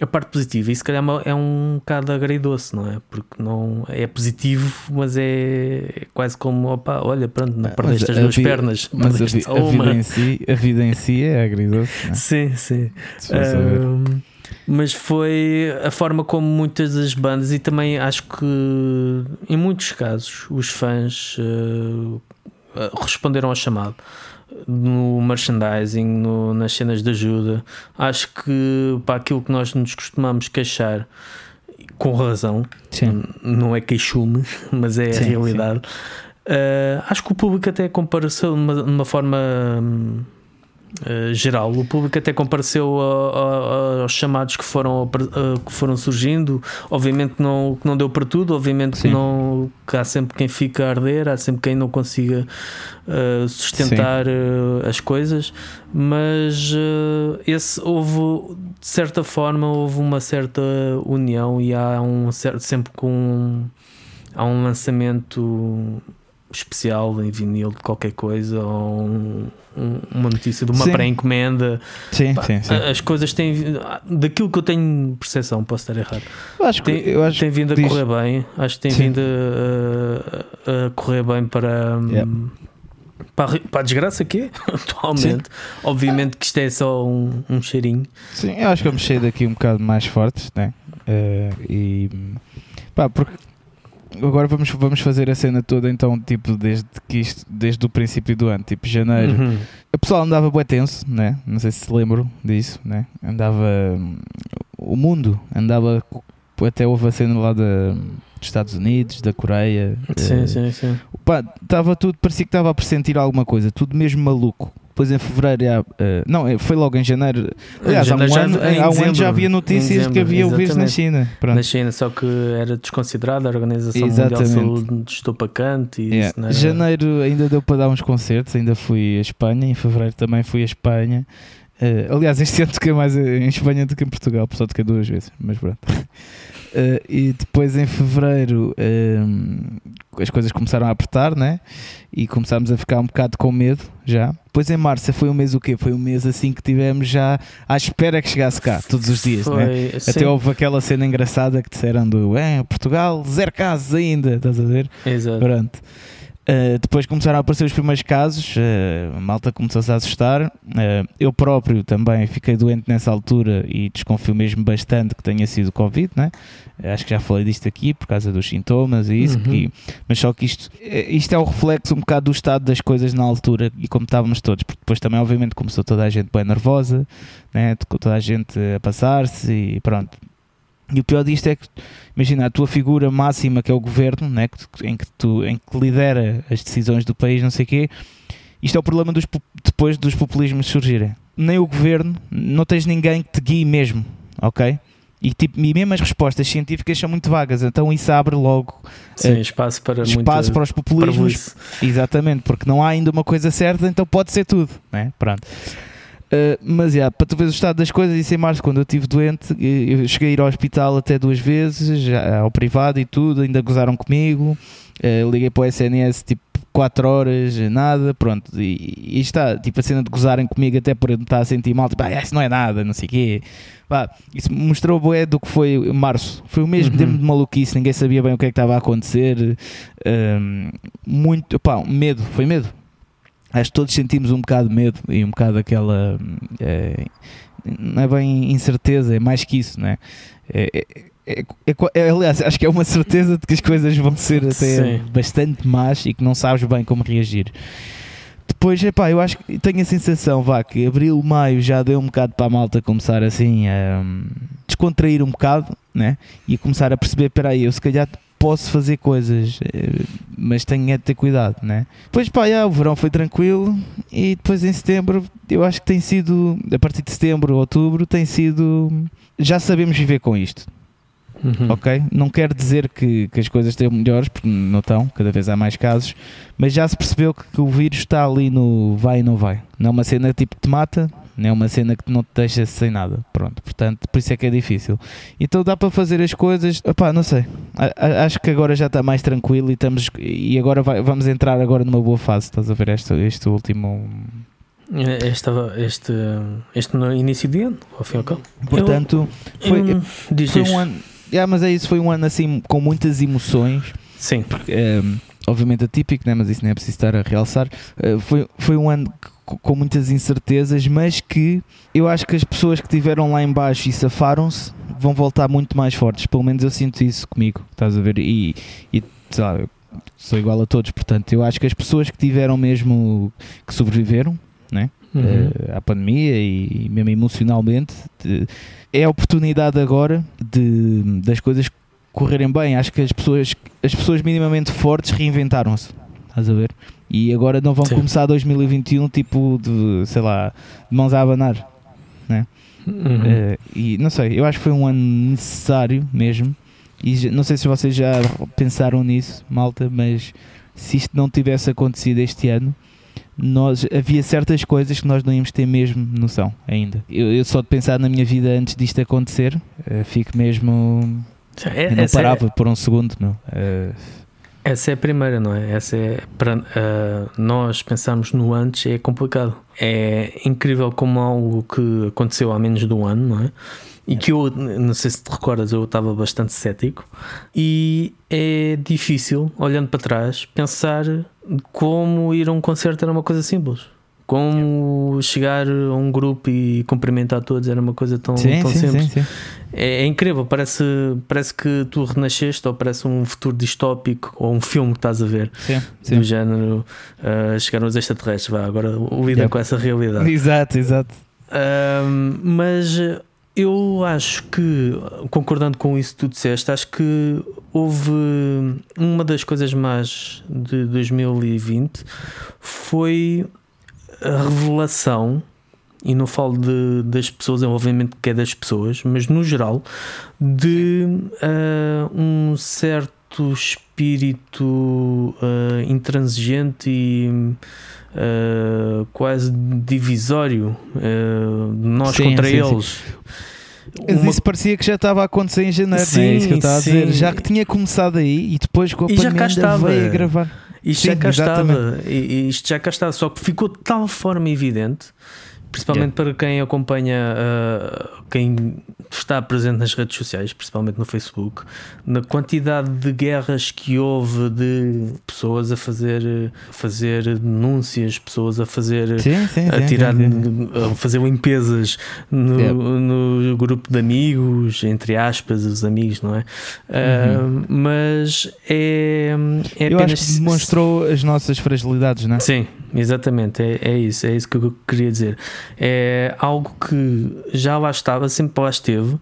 Speaker 1: A parte positiva, e se calhar é é um bocado agridoce, não é? Porque não é positivo, mas é quase como opa, olha, pronto, não
Speaker 2: Ah,
Speaker 1: perdeste as duas pernas,
Speaker 2: Mas a, vi- a vida em si, a vida em si é agridoce, né?
Speaker 1: Sim, sim. Mas foi a forma como muitas das bandas, e também acho que em muitos casos os fãs uh, responderam ao chamado no merchandising, no- nas cenas de ajuda. Acho que para aquilo que nós nos costumamos queixar, com razão,
Speaker 2: Sim.
Speaker 1: Não é queixume, mas é
Speaker 2: Sim,
Speaker 1: a realidade. Uh, acho que o público até compareceu de uma, de uma forma hum, uh, geral. O público até compareceu a- a- aos chamados que foram, apre- uh, que foram surgindo. Obviamente que não, que não deu para tudo, obviamente que, não, que há sempre quem fica a arder, há sempre quem não consiga uh, sustentar as coisas, mas esse houve de certa forma houve uma certa união e há um certo sempre com há um lançamento especial em vinil de qualquer coisa ou um- um- uma notícia de uma
Speaker 2: Sim.
Speaker 1: pré-encomenda
Speaker 2: Sim, sim, sim.
Speaker 1: as coisas têm daquilo que eu tenho percepção posso estar errado
Speaker 2: Eu acho que,
Speaker 1: tem,
Speaker 2: eu acho
Speaker 1: tem vindo a
Speaker 2: diz-
Speaker 1: correr bem acho que tem
Speaker 2: Sim.
Speaker 1: vindo a, a- correr bem para hum,
Speaker 2: Yeah.
Speaker 1: para, para a desgraça que é atualmente obviamente que isto é só um, um cheirinho
Speaker 2: Sim, eu acho que vamos sair daqui um bocado mais fortes, né? Eh, e pá, porque agora vamos, vamos fazer a cena toda então, tipo, desde que isto, desde o princípio do ano, tipo janeiro.
Speaker 1: Uhum.
Speaker 2: O pessoal andava bué tenso, né? Não sei se se lembram disso, né? Andava o mundo andava até houve a cena lá da, dos Estados Unidos, da Coreia.
Speaker 1: sim,
Speaker 2: eh,
Speaker 1: sim, sim
Speaker 2: Pá, estava tudo, parecia que estava a pressentir alguma coisa, tudo mesmo maluco. Depois em fevereiro, já, eh, não, eh, foi logo em janeiro. Aliás, há um,
Speaker 1: já-
Speaker 2: ano,
Speaker 1: em
Speaker 2: há um ano já havia notícias de que havia o vírus na. China. Pronto.
Speaker 1: Na China, só que era desconsiderada a Organização Mundial de
Speaker 2: Exatamente.
Speaker 1: Saúde de estopacante e
Speaker 2: Yeah.
Speaker 1: era...
Speaker 2: Janeiro ainda deu para dar uns concertos, ainda fui a Espanha, em fevereiro também fui a Espanha. Eh, aliás, este ano toquei mais em Espanha do que em Portugal, só toquei duas vezes, mas pronto. Eh, e depois em fevereiro eh, as coisas começaram a apertar, né? E começámos a ficar um bocado com medo já. Depois em março foi um mês o quê? Foi um mês assim que tivemos já à espera que chegasse cá, todos os dias, né?
Speaker 1: Foi, sim,
Speaker 2: Até houve aquela cena engraçada que disseram do é, Portugal, zero casos ainda, estás a ver?
Speaker 1: Exato.
Speaker 2: Pronto. Uh, depois começaram a aparecer os primeiros casos, uh, a malta começou-se a assustar. Uh, eu próprio também fiquei doente nessa altura e desconfio mesmo bastante que tenha sido Covid, né? Acho que já falei disto aqui por causa dos sintomas e isso.
Speaker 1: Uhum.
Speaker 2: que- mas só que isto, isto é o reflexo um bocado do estado das coisas na altura e como estávamos todos, porque depois também, obviamente, começou toda a gente bem nervosa, né? toda a gente a passar-se e pronto. E o pior disto é que, imagina, a tua figura máxima, que é o governo, né, em, que tu, em que lidera as decisões do país, não sei o quê, isto é o problema dos, po- depois dos populismos surgirem. Nem o governo, não tens ninguém que te guie mesmo, ok? E, tipo, e mesmo as respostas científicas são muito vagas, então isso abre logo
Speaker 1: Sim, espaço para
Speaker 2: espaço para os populismos,
Speaker 1: parvoíce.
Speaker 2: Exatamente, porque não há ainda uma coisa certa, então pode ser tudo, né? Pronto. Uh, mas, yeah, para tu veres o estado das coisas, isso em março, quando eu estive doente, eh, eu cheguei a ir ao hospital até duas vezes, já, ao privado e tudo, ainda gozaram comigo, uh, liguei para o SNS tipo 4 horas, nada, pronto, e, e está, tipo a cena de gozarem comigo até por eu me estar a sentir mal, tipo, ah, isso não é nada, não sei o quê. Pá, isso mostrou bué do que foi março, foi o mesmo
Speaker 1: Uhum.
Speaker 2: tempo de maluquice, ninguém sabia bem o que é que estava a acontecer, um, muito, pá, medo, foi medo. Acho que todos sentimos um bocado de medo e um bocado aquela. eh, não é bem incerteza, é mais que isso, não é? É, é- é- é é- aliás, acho que é uma certeza de que as coisas vão ser até
Speaker 1: Sim.
Speaker 2: bastante más e que não sabes bem como reagir. Depois, epá, eu acho que tenho a sensação, vá, que abril, maio já deu um bocado para a malta começar assim a hum, descontrair um bocado, né? E a começar a perceber, espera aí, eu se calhar posso fazer coisas, eh, mas tenho é de ter cuidado, né? Depois, pá, já, o verão foi tranquilo e depois em setembro, eu acho que tem sido, a partir de setembro, outubro, tem sido, já sabemos viver com isto,
Speaker 1: Uhum.
Speaker 2: ok? Não quer dizer que, que as coisas estejam melhores, porque não estão, cada vez há mais casos, mas já se percebeu que, que o vírus está ali no vai e não vai. Não é uma cena tipo que te mata, é uma cena que não te deixa sem nada. Pronto, portanto, por isso é que é difícil. Então dá para fazer as coisas, opá, não sei. Acho que agora já está mais tranquilo e estamos e agora vai- vamos entrar agora numa boa fase. Estás a ver este, este último.
Speaker 1: Este, este, este no início de ano, ao fim e ao cabo.
Speaker 2: Portanto, foi,
Speaker 1: Eu- diz,
Speaker 2: foi um ano. Yeah, mas é isso, foi um ano assim com muitas emoções.
Speaker 1: Sim,
Speaker 2: um, obviamente atípico, né? mas isso nem é preciso estar a realçar. Uh, foi, foi um ano que- com muitas incertezas, mas que eu acho que as pessoas que estiveram lá em baixo e safaram-se vão voltar muito mais fortes. Pelo menos eu sinto isso comigo, estás a ver? E, e sei lá, eu sou igual a todos, portanto, eu acho que as pessoas que tiveram mesmo que sobreviveram
Speaker 1: Uhum.
Speaker 2: eh, à pandemia e, mesmo emocionalmente, é a oportunidade agora de, das coisas correrem bem. Acho que as pessoas, as pessoas minimamente fortes reinventaram-se. Estás a ver? E agora não vão
Speaker 1: Sim.
Speaker 2: começar 2021 tipo de, sei lá, de mãos a abanar.
Speaker 1: Uhum.
Speaker 2: Eh, e não sei, eu acho que foi um ano necessário mesmo. E não sei se vocês já pensaram nisso, malta, mas se isto não tivesse acontecido este ano, nós, havia certas coisas que nós não íamos ter mesmo noção ainda. Eu, eu só de pensar na minha vida antes disto acontecer, eh, fico mesmo.
Speaker 1: É-
Speaker 2: não
Speaker 1: é,
Speaker 2: parava por um segundo, meu. Eh,
Speaker 1: essa é a primeira, não é? Essa é para ah, nós pensarmos no antes é complicado. É incrível como algo que aconteceu há menos de um ano, não é? E que eu, não sei se te recordas, eu estava bastante cético. E é difícil, olhando para trás, pensar como ir a um concerto era uma coisa simples. Como chegar a um grupo e cumprimentar todos era uma coisa tão,
Speaker 2: sim,
Speaker 1: tão
Speaker 2: sim,
Speaker 1: simples.
Speaker 2: sim, sim.
Speaker 1: É, é incrível, parece, parece que tu renasceste ou parece um futuro distópico ou um filme que estás a ver
Speaker 2: sim, sim.
Speaker 1: do género uh, chegaram os extraterrestres, vá, agora lida
Speaker 2: Yep.
Speaker 1: com essa realidade.
Speaker 2: Exato, exato.
Speaker 1: Mas eu acho que, concordando com isso que tu disseste, acho que houve uma das coisas mais de 2020 foi a revelação, e não falo de, das pessoas, obviamente que é das pessoas, mas no geral, de uh, um certo espírito uh, intransigente e uh, quase divisório nós sim, contra sim, eles. Sim.
Speaker 2: Uma... Isso parecia que já estava a acontecer em janeiro, sim, não é isso que eu estava a dizer? Já que tinha começado aí e depois com a e pandemia veio a gravar.
Speaker 1: Isto Sim, já cá estava, isto já cá estava, só que ficou de tal forma evidente principalmente yeah. para quem acompanha, uh, quem está presente nas redes sociais, principalmente no Facebook, na quantidade de guerras que houve de pessoas a fazer, fazer denúncias, pessoas a fazer,
Speaker 2: sim, sim,
Speaker 1: a tirar, sim, a fazer limpezas no, yeah. no, grupo de amigos, entre aspas, os amigos, não é? Uhum. Uh, mas é, é
Speaker 2: Eu apenas... que demonstrou as nossas fragilidades, não é?
Speaker 1: Sim, exatamente, é, é isso, é isso que eu queria dizer. É algo que já lá estava, sempre lá esteve,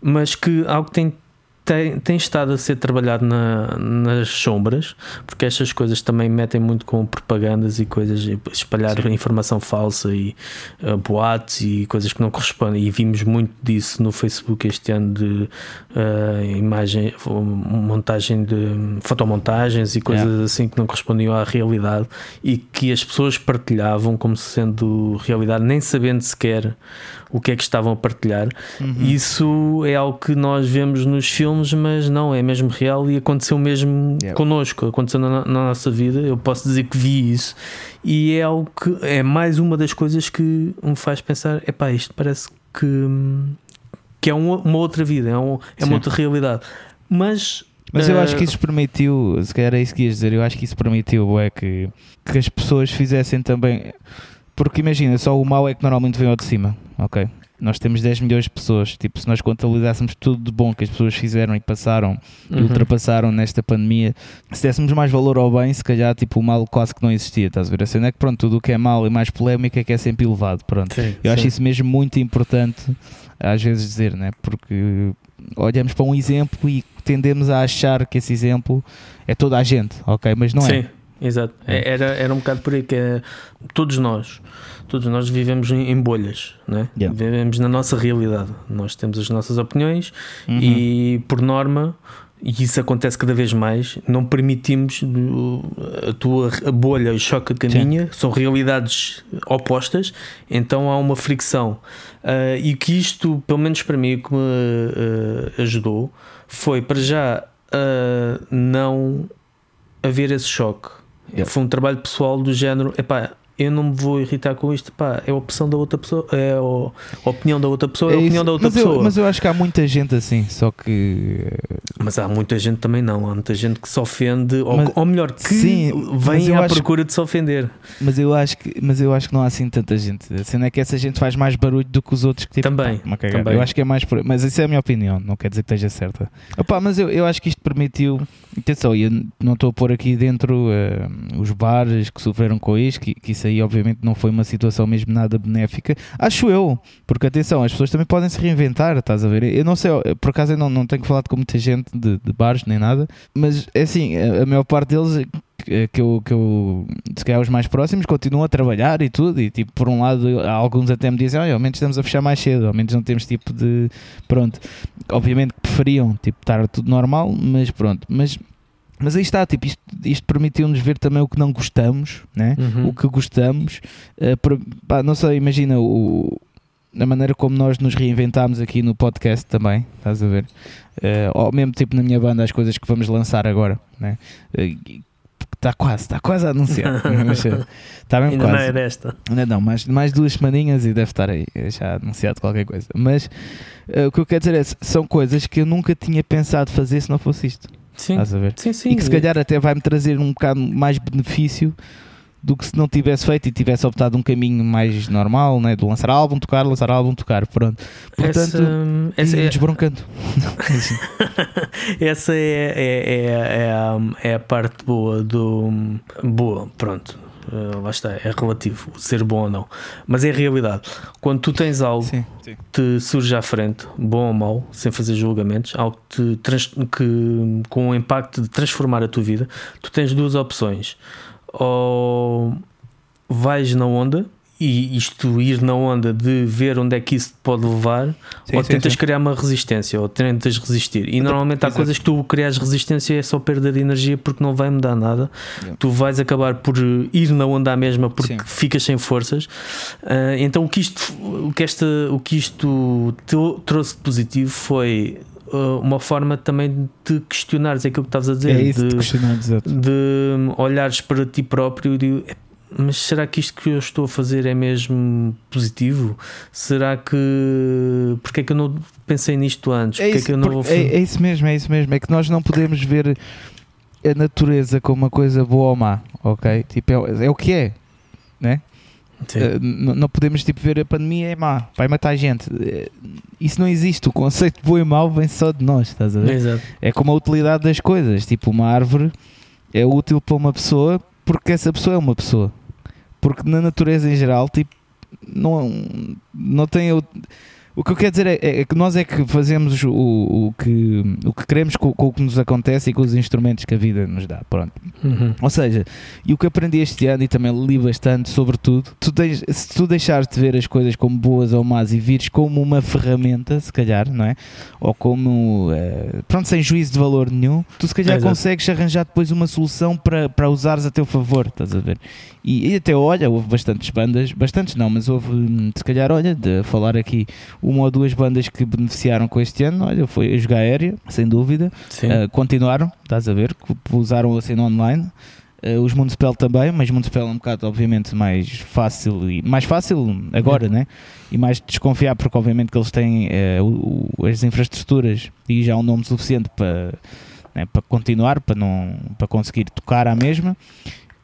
Speaker 1: mas que algo tem tem, tem estado a ser trabalhado na, nas sombras, porque estas coisas também metem muito com propagandas e coisas, espalhar Sim. informação falsa e uh, boatos e coisas que não correspondem. E vimos muito disso no Facebook este ano de uh, imagem, montagem de fotomontagens e coisas assim que não correspondiam à realidade e que as pessoas partilhavam como sendo realidade, nem sabendo sequer o que é que estavam a partilhar. Uhum. Isso é algo que nós vemos nos filmes, mas não, é mesmo real e aconteceu mesmo yeah. connosco, aconteceu na, na, nossa vida. Eu posso dizer que vi isso e é algo que é mais uma das coisas que me faz pensar: é pá, isto parece que, que é uma, uma outra vida, é, um, é uma outra realidade. Mas
Speaker 2: mas eu acho que eh, isso permitiu, se calhar é isso que ias dizer, eu acho que isso permitiu é, que, que as pessoas fizessem também. Porque imagina, só o mal é que normalmente vem ao de cima ok? Nós temos 10 milhões de pessoas. Tipo, se nós contabilizássemos tudo de bom que as pessoas fizeram e passaram uhum. e ultrapassaram nesta pandemia, se dessemos mais valor ao bem, se calhar, tipo, o mal quase que não existia. Estás a ver? A cena é que, pronto, tudo o que é mal e mais polémico é que é sempre elevado. Pronto. Sim, Eu sim. acho isso mesmo muito importante, às vezes, dizer, né? Porque olhamos para um exemplo e tendemos a achar que esse exemplo é toda a gente, ok? Mas não é.
Speaker 1: Exato. É. Era, era um bocado por aí que é, todos nós todos nós vivemos em, em bolhas, né? Yeah. vivemos na nossa realidade. Nós temos as nossas opiniões uhum. e, por norma, e isso acontece cada vez mais, não permitimos a tua bolha choca com a minha, são realidades opostas, então há uma fricção. Uh, e que isto, pelo menos para mim, o que me uh, ajudou foi para já uh, não haver esse choque. Yeah. Foi um trabalho pessoal do género, epá, eu não me vou irritar com isto, pá, é a opção da outra pessoa, é a opinião da outra pessoa, é, é a opinião da outra
Speaker 2: mas
Speaker 1: pessoa.
Speaker 2: Eu, mas eu acho que há muita gente assim, só que.
Speaker 1: Mas há muita gente também não, há muita gente que se ofende, mas, ou, ou, melhor, que sim, vem à procura de se ofender.
Speaker 2: Mas eu, acho que, mas eu acho que não há assim tanta gente. A cena é que essa gente faz mais barulho do que os outros que tipo,
Speaker 1: também,
Speaker 2: pá,
Speaker 1: também.
Speaker 2: Eu acho que é mais por... Mas isso é a minha opinião, não quer dizer que esteja certa. Opa, mas eu, eu acho que isto permitiu. Atenção, eu não estou a pôr aqui dentro uh, os bares que sofreram com isto, que, que isso aí obviamente não foi uma situação mesmo nada benéfica. Acho eu, porque atenção, as pessoas também podem se reinventar, estás a ver? Eu não sei, por acaso eu não, não tenho falado com muita gente de, de bares nem nada, mas é assim, a, a maior parte deles que eu, que eu se calhar os mais próximos continuam a trabalhar e tudo, e tipo, por um lado, alguns até me dizem, oh, ao menos estamos a fechar mais cedo, ao menos não temos tipo de pronto, obviamente preferiam tipo, estar tudo normal, mas pronto, mas mas aí está, tipo, isto, isto permitiu-nos ver também o que não gostamos, né? Uhum. o que gostamos. Uh, pá, não sei, imagina o, a maneira como nós nos reinventámos aqui no podcast também, estás a ver? Uh, ou mesmo tipo na minha banda, as coisas que vamos lançar agora, né? Uh, Está quase, está quase a anunciar. está mesmo
Speaker 1: Ainda
Speaker 2: quase.
Speaker 1: não é desta.
Speaker 2: Ainda não, mais, mais duas semaninhas e deve estar aí já anunciado qualquer coisa. Mas uh, o que eu quero dizer é são coisas que eu nunca tinha pensado fazer se não fosse isto.
Speaker 1: Sim. Estás a ver? Sim, sim.
Speaker 2: E que se calhar até vai-me trazer um bocado mais benefício do que se não tivesse feito e tivesse optado um caminho mais normal, né? de lançar álbum, tocar, lançar álbum, tocar, pronto. Portanto, essa, essa é, desbroncando.
Speaker 1: essa é, é, é, é, a, é a parte boa do. Boa, pronto Uh, lá está, é relativo ser bom ou não, mas é a realidade. Quando tu tens algo sim, sim. que te surge à frente, bom ou mau, sem fazer julgamentos, algo que, que com o impacto de transformar a tua vida, tu tens duas opções: ou vais na onda e isto ir na onda de ver onde é que isso te pode levar,
Speaker 2: Sim,
Speaker 1: ou
Speaker 2: sim,
Speaker 1: tentas
Speaker 2: sim.
Speaker 1: criar uma resistência, ou tentas resistir. E normalmente há
Speaker 2: Exato.
Speaker 1: coisas que tu crias resistência é só perda de energia porque não vai mudar nada.
Speaker 2: Yeah.
Speaker 1: Tu vais acabar por ir na onda à mesma porque ficas sem forças. Ah, então o que isto, o que esta, o que isto te trouxe de positivo foi ah, uma forma também de questionares aquilo que estavas a dizer,
Speaker 2: É isso
Speaker 1: de,
Speaker 2: de
Speaker 1: de olhares para ti próprio e de, mas será que isto que eu estou a fazer é mesmo positivo? Será que porque é que eu não pensei nisto antes?
Speaker 2: É
Speaker 1: Porque é
Speaker 2: isso,
Speaker 1: que eu não vou
Speaker 2: porque- é-
Speaker 1: fazer?
Speaker 2: é isso mesmo, é isso mesmo. É que nós não podemos ver a natureza como uma coisa boa ou má, ok? Tipo, é, é o que é, né? N- não podemos tipo ver a pandemia é má, vai matar gente. Eh, Isso não existe. O conceito de bom e mau vem só de nós, estás a ver?
Speaker 1: Exato.
Speaker 2: É como a utilidade das coisas. Tipo, uma árvore é útil para uma pessoa porque essa pessoa é uma pessoa. Porque na natureza em geral, tipo, não, não tem. O, o que eu quero dizer é, é que nós é que fazemos o, o, que, o que queremos com, com o que nos acontece e com os instrumentos que a vida nos dá. Pronto.
Speaker 1: Uhum.
Speaker 2: Ou seja, e o que aprendi este ano e também li bastante sobre tudo, tu tens, se tu deixares de ver as coisas como boas ou más e vires como uma ferramenta, se calhar, não é? Ou como, eh, pronto, sem juízo de valor nenhum, tu se calhar
Speaker 1: Exato.
Speaker 2: consegues arranjar depois uma solução para, para usares a teu favor, estás a ver? E, e até, olha, houve bastantes bandas, bastantes não, mas houve, hum, se calhar, olha, de falar aqui uma ou duas bandas que beneficiaram com este ano, olha, foi a Jogar Aérea, sem dúvida. Uh, continuaram, estás a ver, que usaram a cena online. Uh, os Municipal também, mas Municipal é um bocado, obviamente, mais fácil e mais fácil agora, né? E mais desconfiar, porque obviamente que eles têm uh, o- as infraestruturas e já um nome suficiente para, né, para continuar, para, não, para conseguir tocar à mesma.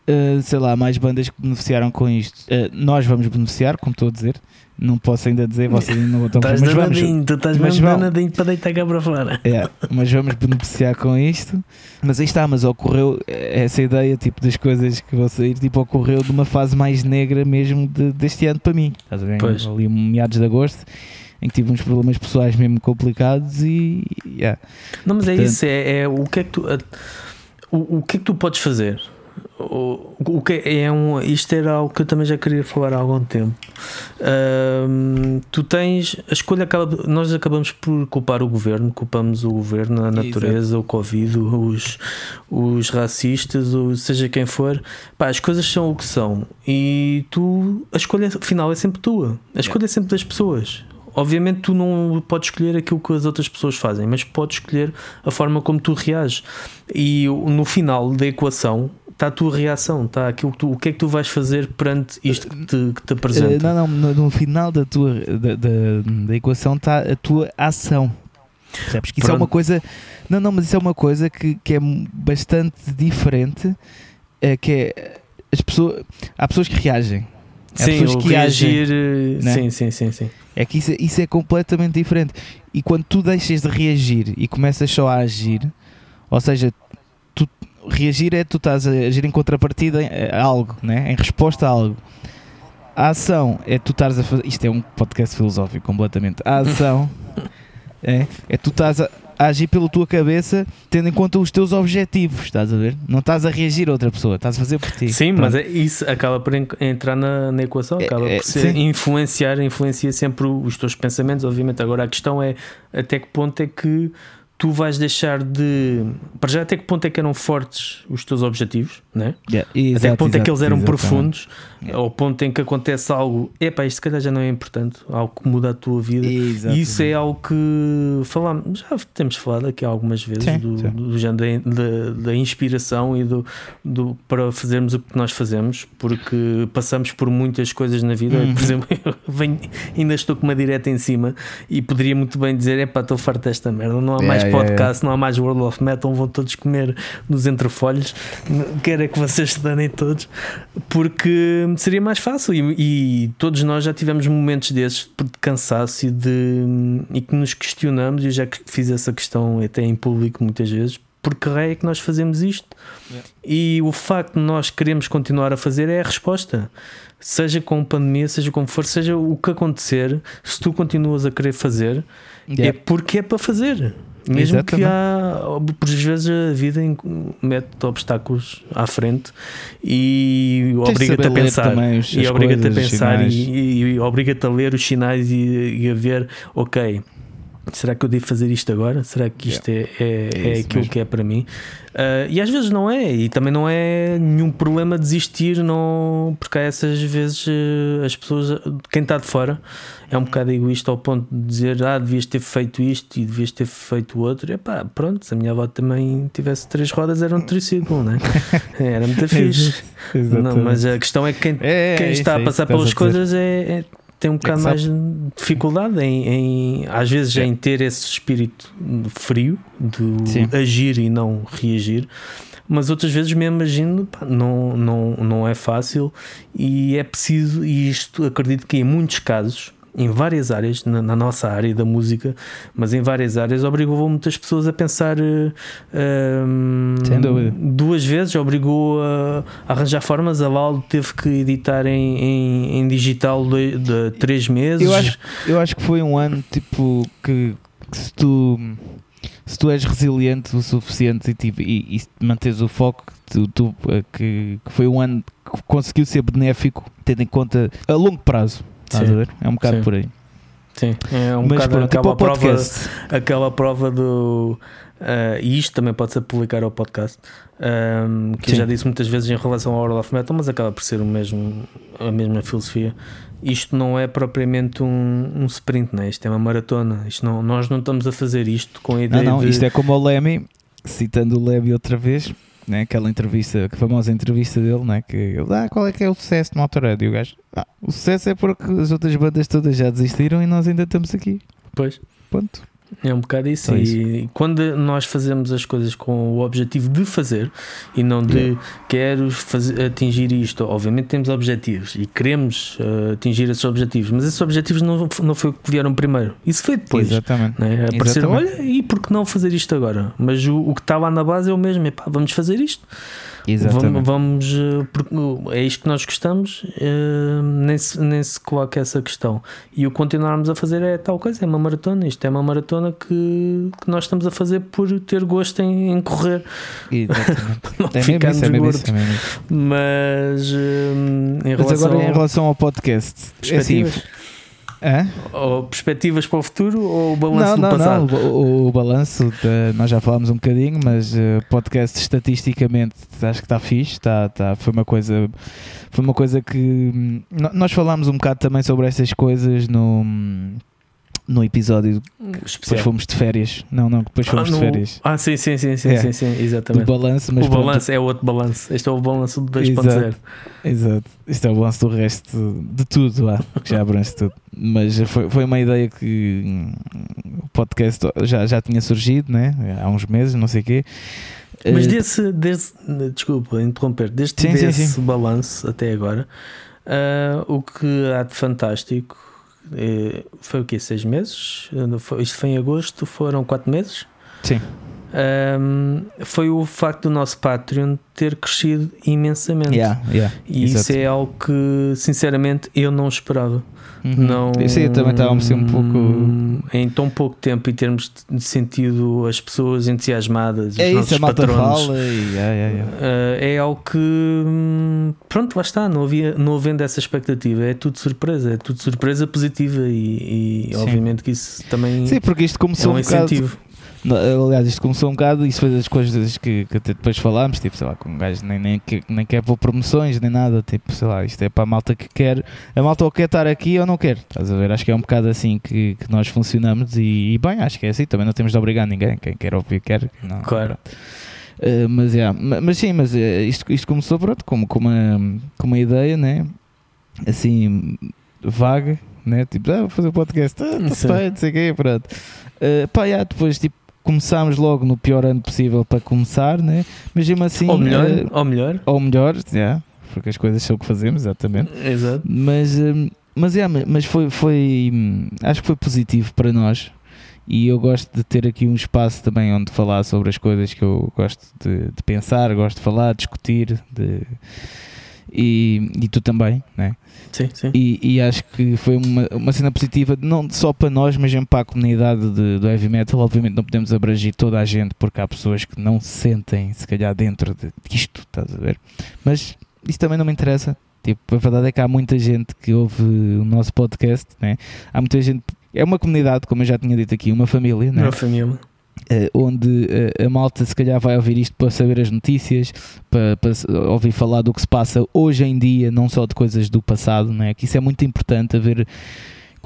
Speaker 2: Uh, sei lá, mais bandas que beneficiaram com isto. Uh, nós vamos beneficiar, como estou a dizer. Não posso ainda dizer, vocês ainda não estão mas vamos,
Speaker 1: tu estás
Speaker 2: mas
Speaker 1: mesmo
Speaker 2: vão-
Speaker 1: danadinho para deitar cá para fora.
Speaker 2: é, mas vamos beneficiar com isto. Mas aí está, mas ocorreu essa ideia tipo das coisas que vão sair, tipo, ocorreu de uma fase mais negra mesmo de- deste ano para mim. Estás a ver?
Speaker 1: Pois.
Speaker 2: Ali meados de agosto, em que tive uns problemas pessoais mesmo complicados e yeah.
Speaker 1: Não, mas é
Speaker 2: Portanto-
Speaker 1: isso, é, é o que é que tu o, o que é que tu podes fazer? O, o que é, é um, isto era algo que eu também já queria falar há algum tempo. Ahm, tu tens a escolha acaba, nós acabamos por culpar o governo, culpamos o governo, a natureza, o Covid, os, os racistas, ou seja quem for. Pá, as coisas são o que são e tu a escolha final é sempre tua, a escolha é sempre das pessoas. Obviamente tu não podes escolher aquilo que as outras pessoas fazem, mas podes escolher a forma como tu reages. E no final da equação está a tua reação, está aquilo que tu, o que é que tu vais fazer perante isto que te, que te
Speaker 2: Eh,
Speaker 1: apresenta.
Speaker 2: não, não, no, final da tua da, da, da equação está a tua ação. Percebes? Que isso é
Speaker 1: Pronto.
Speaker 2: uma coisa. Não, não, mas isso é uma coisa que, que é bastante diferente. É que é as pessoas. Há pessoas que reagem. Há
Speaker 1: sim,
Speaker 2: pessoas que agem.
Speaker 1: reagir. eh,
Speaker 2: né?
Speaker 1: Sim, sim, sim, sim.
Speaker 2: É que isso, isso é completamente diferente. E quando tu deixas de reagir e começas só a agir, ou seja, tu, reagir é tu estás a agir em contrapartida a algo, né? em resposta a algo. A ação é tu estás a fazer. Isto é um podcast filosófico completamente. A ação é, é tu estás a, a agir pela tua cabeça tendo em conta os teus objetivos, estás a ver? Não estás a reagir a outra pessoa, estás a fazer por ti.
Speaker 1: Sim,
Speaker 2: Pronto.
Speaker 1: mas é, isso acaba por en- entrar na, na equação,
Speaker 2: É,
Speaker 1: acaba
Speaker 2: é,
Speaker 1: por ser,
Speaker 2: sim.
Speaker 1: influenciar, influencia sempre os teus pensamentos, obviamente. Agora a questão é até que ponto é que tu vais deixar de. Para já, até que ponto é que eram fortes os teus objetivos, né?
Speaker 2: Yeah,
Speaker 1: até que ponto é que eles eram
Speaker 2: exatamente.
Speaker 1: profundos,
Speaker 2: Yeah.
Speaker 1: ao ponto em que acontece algo, epá, isto se calhar já não é importante, algo que muda a tua vida.
Speaker 2: Exato,
Speaker 1: E isso é algo que falamos, já temos falado aqui algumas vezes
Speaker 2: Sim,
Speaker 1: do,
Speaker 2: sim.
Speaker 1: do género da, da, inspiração e do, do para fazermos o que nós fazemos, porque passamos por muitas coisas na vida.
Speaker 2: Uhum.
Speaker 1: Por exemplo, eu venho, ainda estou com uma direta em cima e poderia muito bem dizer: epá, estou farto desta merda, não há mais
Speaker 2: Yeah, yeah,
Speaker 1: podcast, não há mais World of Metal, vão todos comer nos entrefolhos, quero é que vocês se danem todos, porque seria mais fácil e, e todos nós já tivemos momentos desses de cansaço e, de, e que nos questionamos, e eu já que fiz essa questão até em público muitas vezes, por que é que nós fazemos isto?
Speaker 2: Yeah.
Speaker 1: E o facto de nós queremos continuar a fazer é a resposta. Seja com pandemia, seja como for, seja o que acontecer, se tu continuas a querer fazer, é
Speaker 2: Yeah.
Speaker 1: porque é para fazer. Mesmo que
Speaker 2: Exatamente.
Speaker 1: há, por vezes a vida mete obstáculos à frente e obriga-te a pensar.
Speaker 2: os-
Speaker 1: E obriga-te a pensar e, e- e obriga-te a ler os sinais e, e a ver, ok, será que eu devo fazer isto agora? Será que isto é, é,
Speaker 2: É
Speaker 1: é
Speaker 2: isso
Speaker 1: aquilo
Speaker 2: mesmo.
Speaker 1: que é para mim? Ah, e às vezes não é, e também não é nenhum problema desistir, não, porque há essas vezes eh, as pessoas, quem está de fora, é um bocado egoísta ao ponto de dizer ah, devias ter feito isto e devias ter feito o outro. E pá, pronto, se a minha avó também tivesse três rodas, era um triciclo, né? Era muito fixe. Não, mas a questão é que quem,
Speaker 2: É, é,
Speaker 1: quem
Speaker 2: é
Speaker 1: está a
Speaker 2: é
Speaker 1: passar pelas coisas é, é- tem um bocado
Speaker 2: que
Speaker 1: mais dificuldade em, em, às vezes
Speaker 2: É.
Speaker 1: em ter esse espírito frio de
Speaker 2: Sim.
Speaker 1: agir e não reagir mas outras vezes mesmo agindo pá, não, não, não é fácil e é preciso e isto acredito que em muitos casos em várias áreas, na, na nossa área da música, mas em várias áreas, obrigou muitas pessoas a pensar eh, ehm,
Speaker 2: Sem dúvida.
Speaker 1: duas vezes, obrigou a, a arranjar formas. A Valdo teve que editar em, em, em digital de, de três meses.
Speaker 2: Eu acho, eu acho que foi um ano tipo que, que se tu se tu és resiliente o suficiente e, tipo, e, e manteres o foco tu, tu, eh, que, que foi um ano que conseguiu ser benéfico tendo em conta a longo prazo estás a ver? É um bocado
Speaker 1: Sim.
Speaker 2: por aí
Speaker 1: Sim, é um
Speaker 2: mas
Speaker 1: bocado
Speaker 2: pronto, tipo
Speaker 1: aquela,
Speaker 2: o
Speaker 1: prova, aquela prova do. ah, e isto também pode ser publicar ao podcast. ahm, que eu já disse muitas vezes em relação ao World of Metal, mas acaba por ser o mesmo, a mesma filosofia. Isto não é propriamente um, um sprint, né? isto é uma maratona. Isto não, nós não estamos a fazer isto com a
Speaker 2: não,
Speaker 1: ideia
Speaker 2: não,
Speaker 1: de.
Speaker 2: isto é como o Lemmy citando o Lemmy outra vez né, aquela entrevista, a famosa entrevista dele, né, que ele, ah, qual é que é o sucesso no Motorhead? E o gajo, ah, o sucesso é porque as outras bandas todas já desistiram e nós ainda estamos aqui.
Speaker 1: Pois.
Speaker 2: Ponto.
Speaker 1: É um bocado isso.
Speaker 2: Só
Speaker 1: E quando nós fazemos as coisas com o objetivo de fazer e não de quero fazer, atingir isto, obviamente temos objetivos e queremos eh, atingir esses objetivos, mas esses objetivos não, não foi o que vieram primeiro. Isso foi depois.
Speaker 2: Exatamente.
Speaker 1: Né? Aparecer,
Speaker 2: Exatamente.
Speaker 1: olha, e por que não fazer isto agora? Mas o, o que está lá na base é o mesmo: epá, vamos fazer isto.
Speaker 2: Exatamente.
Speaker 1: Vamos, vamos, eh, porque é isto que nós gostamos, eh, nem, se, nem se coloca essa questão. E o continuarmos a fazer é tal coisa, é uma maratona. Isto é uma maratona que, que nós estamos a fazer por ter gosto em, em correr, não
Speaker 2: É mesmo
Speaker 1: ficarmos
Speaker 2: isso, é mesmo
Speaker 1: gordos.
Speaker 2: isso, é.
Speaker 1: Mas eh, em
Speaker 2: Mas agora em relação ao podcast, é assim, hã?
Speaker 1: ou perspectivas para o futuro ou o balanço
Speaker 2: não,
Speaker 1: do
Speaker 2: não,
Speaker 1: passado?
Speaker 2: não, o, o balanço, da- nós já falámos um bocadinho, mas o podcast estatisticamente acho que está fixe, está, está, foi uma coisa foi uma coisa que hum, nós falámos um bocado também sobre essas coisas no, no episódio depois
Speaker 1: Especial.
Speaker 2: fomos de férias. Não, não, depois fomos
Speaker 1: ah,
Speaker 2: de
Speaker 1: no-
Speaker 2: férias.
Speaker 1: ah, sim, sim, sim, sim,
Speaker 2: É.
Speaker 1: sim, sim,
Speaker 2: Do
Speaker 1: exatamente.
Speaker 2: balanço, mas
Speaker 1: o
Speaker 2: pronto,
Speaker 1: balanço é outro balanço. Este é o balanço do 2.0.
Speaker 2: Exato. Exato. Isto é o balanço do resto de tudo lá, que já abrange tudo. Mas foi, foi uma ideia que hum, o podcast já, já tinha surgido, né? Há uns meses, não sei o quê.
Speaker 1: Mas
Speaker 2: Eh,
Speaker 1: desse, desse desculpa interromper, desde
Speaker 2: Sim, sim,
Speaker 1: desse
Speaker 2: sim.
Speaker 1: balanço até agora, ah, o que há de fantástico foi o quê? Seis meses? Eh, Isto foi em agosto, foram quatro meses.
Speaker 2: Sim.
Speaker 1: Ahm, foi o facto do nosso Patreon ter crescido imensamente.
Speaker 2: Yeah, yeah,
Speaker 1: E
Speaker 2: exato.
Speaker 1: isso é algo que, sinceramente, eu não esperava.
Speaker 2: Uhum.
Speaker 1: Não,
Speaker 2: sei, eu também estava a ser um pouco.
Speaker 1: Em tão pouco tempo e termos de sentido as pessoas entusiasmadas,
Speaker 2: É
Speaker 1: os
Speaker 2: isso,
Speaker 1: nossos patronos.
Speaker 2: e. Yeah.
Speaker 1: Uh, é algo que hum, pronto, lá está, não, havia, não havendo essa expectativa, é tudo surpresa, é tudo surpresa positiva e, e obviamente que isso também
Speaker 2: Sim, porque isto
Speaker 1: é
Speaker 2: começou
Speaker 1: um
Speaker 2: um bocado.
Speaker 1: incentivo.
Speaker 2: Não, Aliás, isto começou um bocado, isso foi das coisas que, que até depois falámos, tipo, sei lá, com um gajo nem, nem, nem quer pôr promoções, nem nada, tipo, sei lá, isto é para a malta que quer, a malta ou quer estar aqui ou não quer, estás a ver? Acho que é um bocado assim que, que nós funcionamos e, e bem, acho que é assim, também não temos de obrigar ninguém, quem quer ouvir quer, não,
Speaker 1: Claro.
Speaker 2: Uh, mas, yeah, ma- mas sim, mas uh, isto, isto começou pronto, como com uma, com uma ideia, né? Assim, vaga, né? Tipo, ah, vou fazer um podcast, ah, tá
Speaker 1: Sim.
Speaker 2: bem, não sei o quê, pronto. Uh, pá, yeah, depois, tipo, começámos logo no pior ano possível para começar, né? Mas mesmo assim,
Speaker 1: ou melhor,
Speaker 2: uh,
Speaker 1: ou melhor,
Speaker 2: ou melhor, yeah, porque as coisas são o que fazemos, exatamente.
Speaker 1: exato.
Speaker 2: Mas, hum, mas, é, mas foi, foi, hum, acho que foi positivo para nós e eu gosto de ter aqui um espaço também onde falar sobre as coisas que eu gosto de, de pensar, gosto de falar, discutir, de, e, e tu também, né?
Speaker 1: Sim, sim.
Speaker 2: E, e, acho que foi uma, uma cena positiva, não só para nós, mas mesmo para a comunidade de, do heavy metal. Obviamente não podemos abranger toda a gente, porque há pessoas que não se sentem, se calhar, dentro de, disto, estás a ver? Mas isso também não me interessa. Tipo, a verdade é que há muita gente que ouve o nosso podcast, né? Há muita gente. É uma comunidade, como eu já tinha dito aqui, uma família, né?
Speaker 1: Uma família.
Speaker 2: Uh, onde uh, a malta se calhar vai ouvir isto para saber as notícias, para, para, ouvir falar do que se passa hoje em dia, não só de coisas do passado, né? que isso é muito importante, haver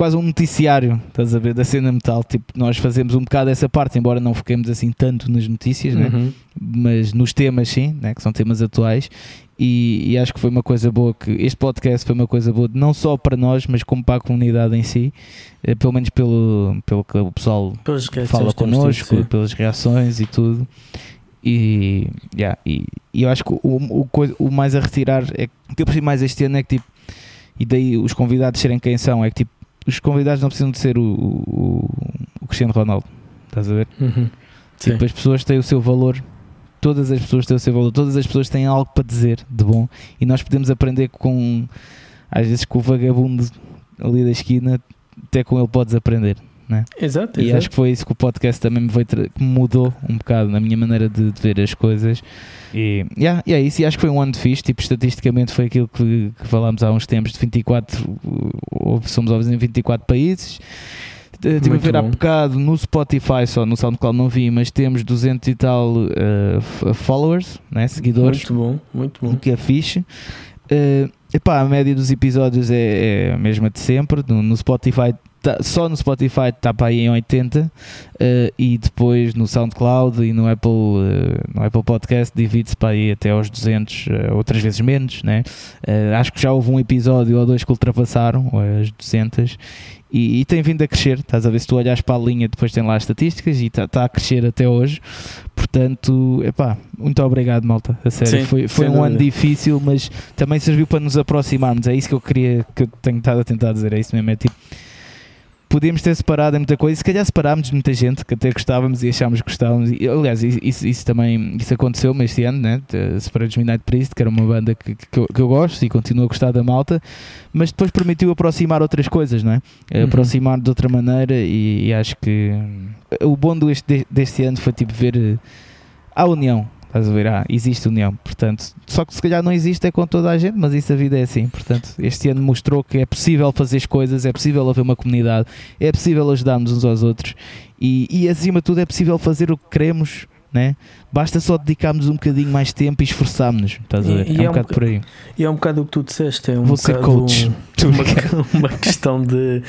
Speaker 2: quase um noticiário, estás a ver, da cena metal, tipo, nós fazemos um bocado essa parte, embora não fiquemos assim tanto nas notícias, né?
Speaker 1: Uhum.
Speaker 2: mas nos temas sim, né? que são temas atuais, e, e, acho que foi uma coisa boa que este podcast foi uma coisa boa não só para nós, mas como para a comunidade em si, eh, pelo menos pelo, pelo que o pessoal fala connosco, tido, pelas reações e tudo. E, yeah, e, e, eu acho que o, o, o, mais a retirar é que eu percebi mais este ano é que tipo, e daí os convidados serem quem são, é que tipo, os convidados não precisam de ser o, o, o Cristiano Ronaldo, estás a ver?
Speaker 1: Uhum.
Speaker 2: Tipo, as pessoas têm o seu valor todas as pessoas têm o seu valor, todas as pessoas têm algo para dizer de bom e nós podemos aprender com, às vezes, com o vagabundo ali da esquina, até com ele podes aprender. Né?
Speaker 1: Exato,
Speaker 2: e
Speaker 1: exato.
Speaker 2: acho que foi isso que o podcast também me, mudou um bocado na minha maneira de, de ver as coisas. E, yeah, é isso. E acho que foi um ano fixe. Tipo, estatisticamente foi aquilo que, que falámos há uns tempos: de 24, somos óbvios em 24 países Estive a ver há bocado no Spotify só, no SoundCloud não vi, mas temos 200 e tal uh, followers, né, seguidores.
Speaker 1: Muito bom, muito bom.
Speaker 2: O que é fixe. Uh, epá, a média dos episódios é, é a mesma de sempre. No, no Spotify Tá, só no Spotify está para aí em 80 uh, e depois no SoundCloud e no Apple, uh, no Apple Podcast divide-se para aí até aos 200, uh, outras vezes menos, né? acho que já houve um episódio ou dois que ultrapassaram as 200 e, e, tem vindo a crescer. Estás a ver se tu olhas para a linha, depois tem lá as estatísticas e está tá a crescer até hoje. Portanto, epá, muito obrigado, malta. A sério, Sim, foi, foi um ano difícil, mas também serviu para nos aproximarmos. É isso que eu queria, que eu tenho estado a tentar dizer. É isso mesmo. É tipo podíamos ter separado em muita coisa, se calhar separámos de muita gente que até gostávamos e achámos que gostávamos. E, aliás, isso, isso também isso aconteceu este ano, né? Separamos Midnight Priest, que era uma banda que, que, eu, que eu gosto e continuo a gostar da malta, mas depois permitiu aproximar outras coisas, não é? Uhum. Aproximar de outra maneira e, e acho que o bom deste, deste ano foi tipo ver a união Estás a ver? Ah, existe união. Portanto, só que se calhar não existe é com toda a gente, mas isso a vida é assim. Portanto, este ano mostrou que é possível fazer as coisas, é possível haver uma comunidade, é possível ajudarmos uns aos outros e, e acima de tudo é possível fazer o que queremos. Né? Basta só dedicarmos um bocadinho mais tempo e esforçarmos-nos. Estás a ver? E, é, é um, bocado por aí.
Speaker 1: E é um bocado o que tu disseste. É um
Speaker 2: Vou ser coach.
Speaker 1: Uma, uma questão de,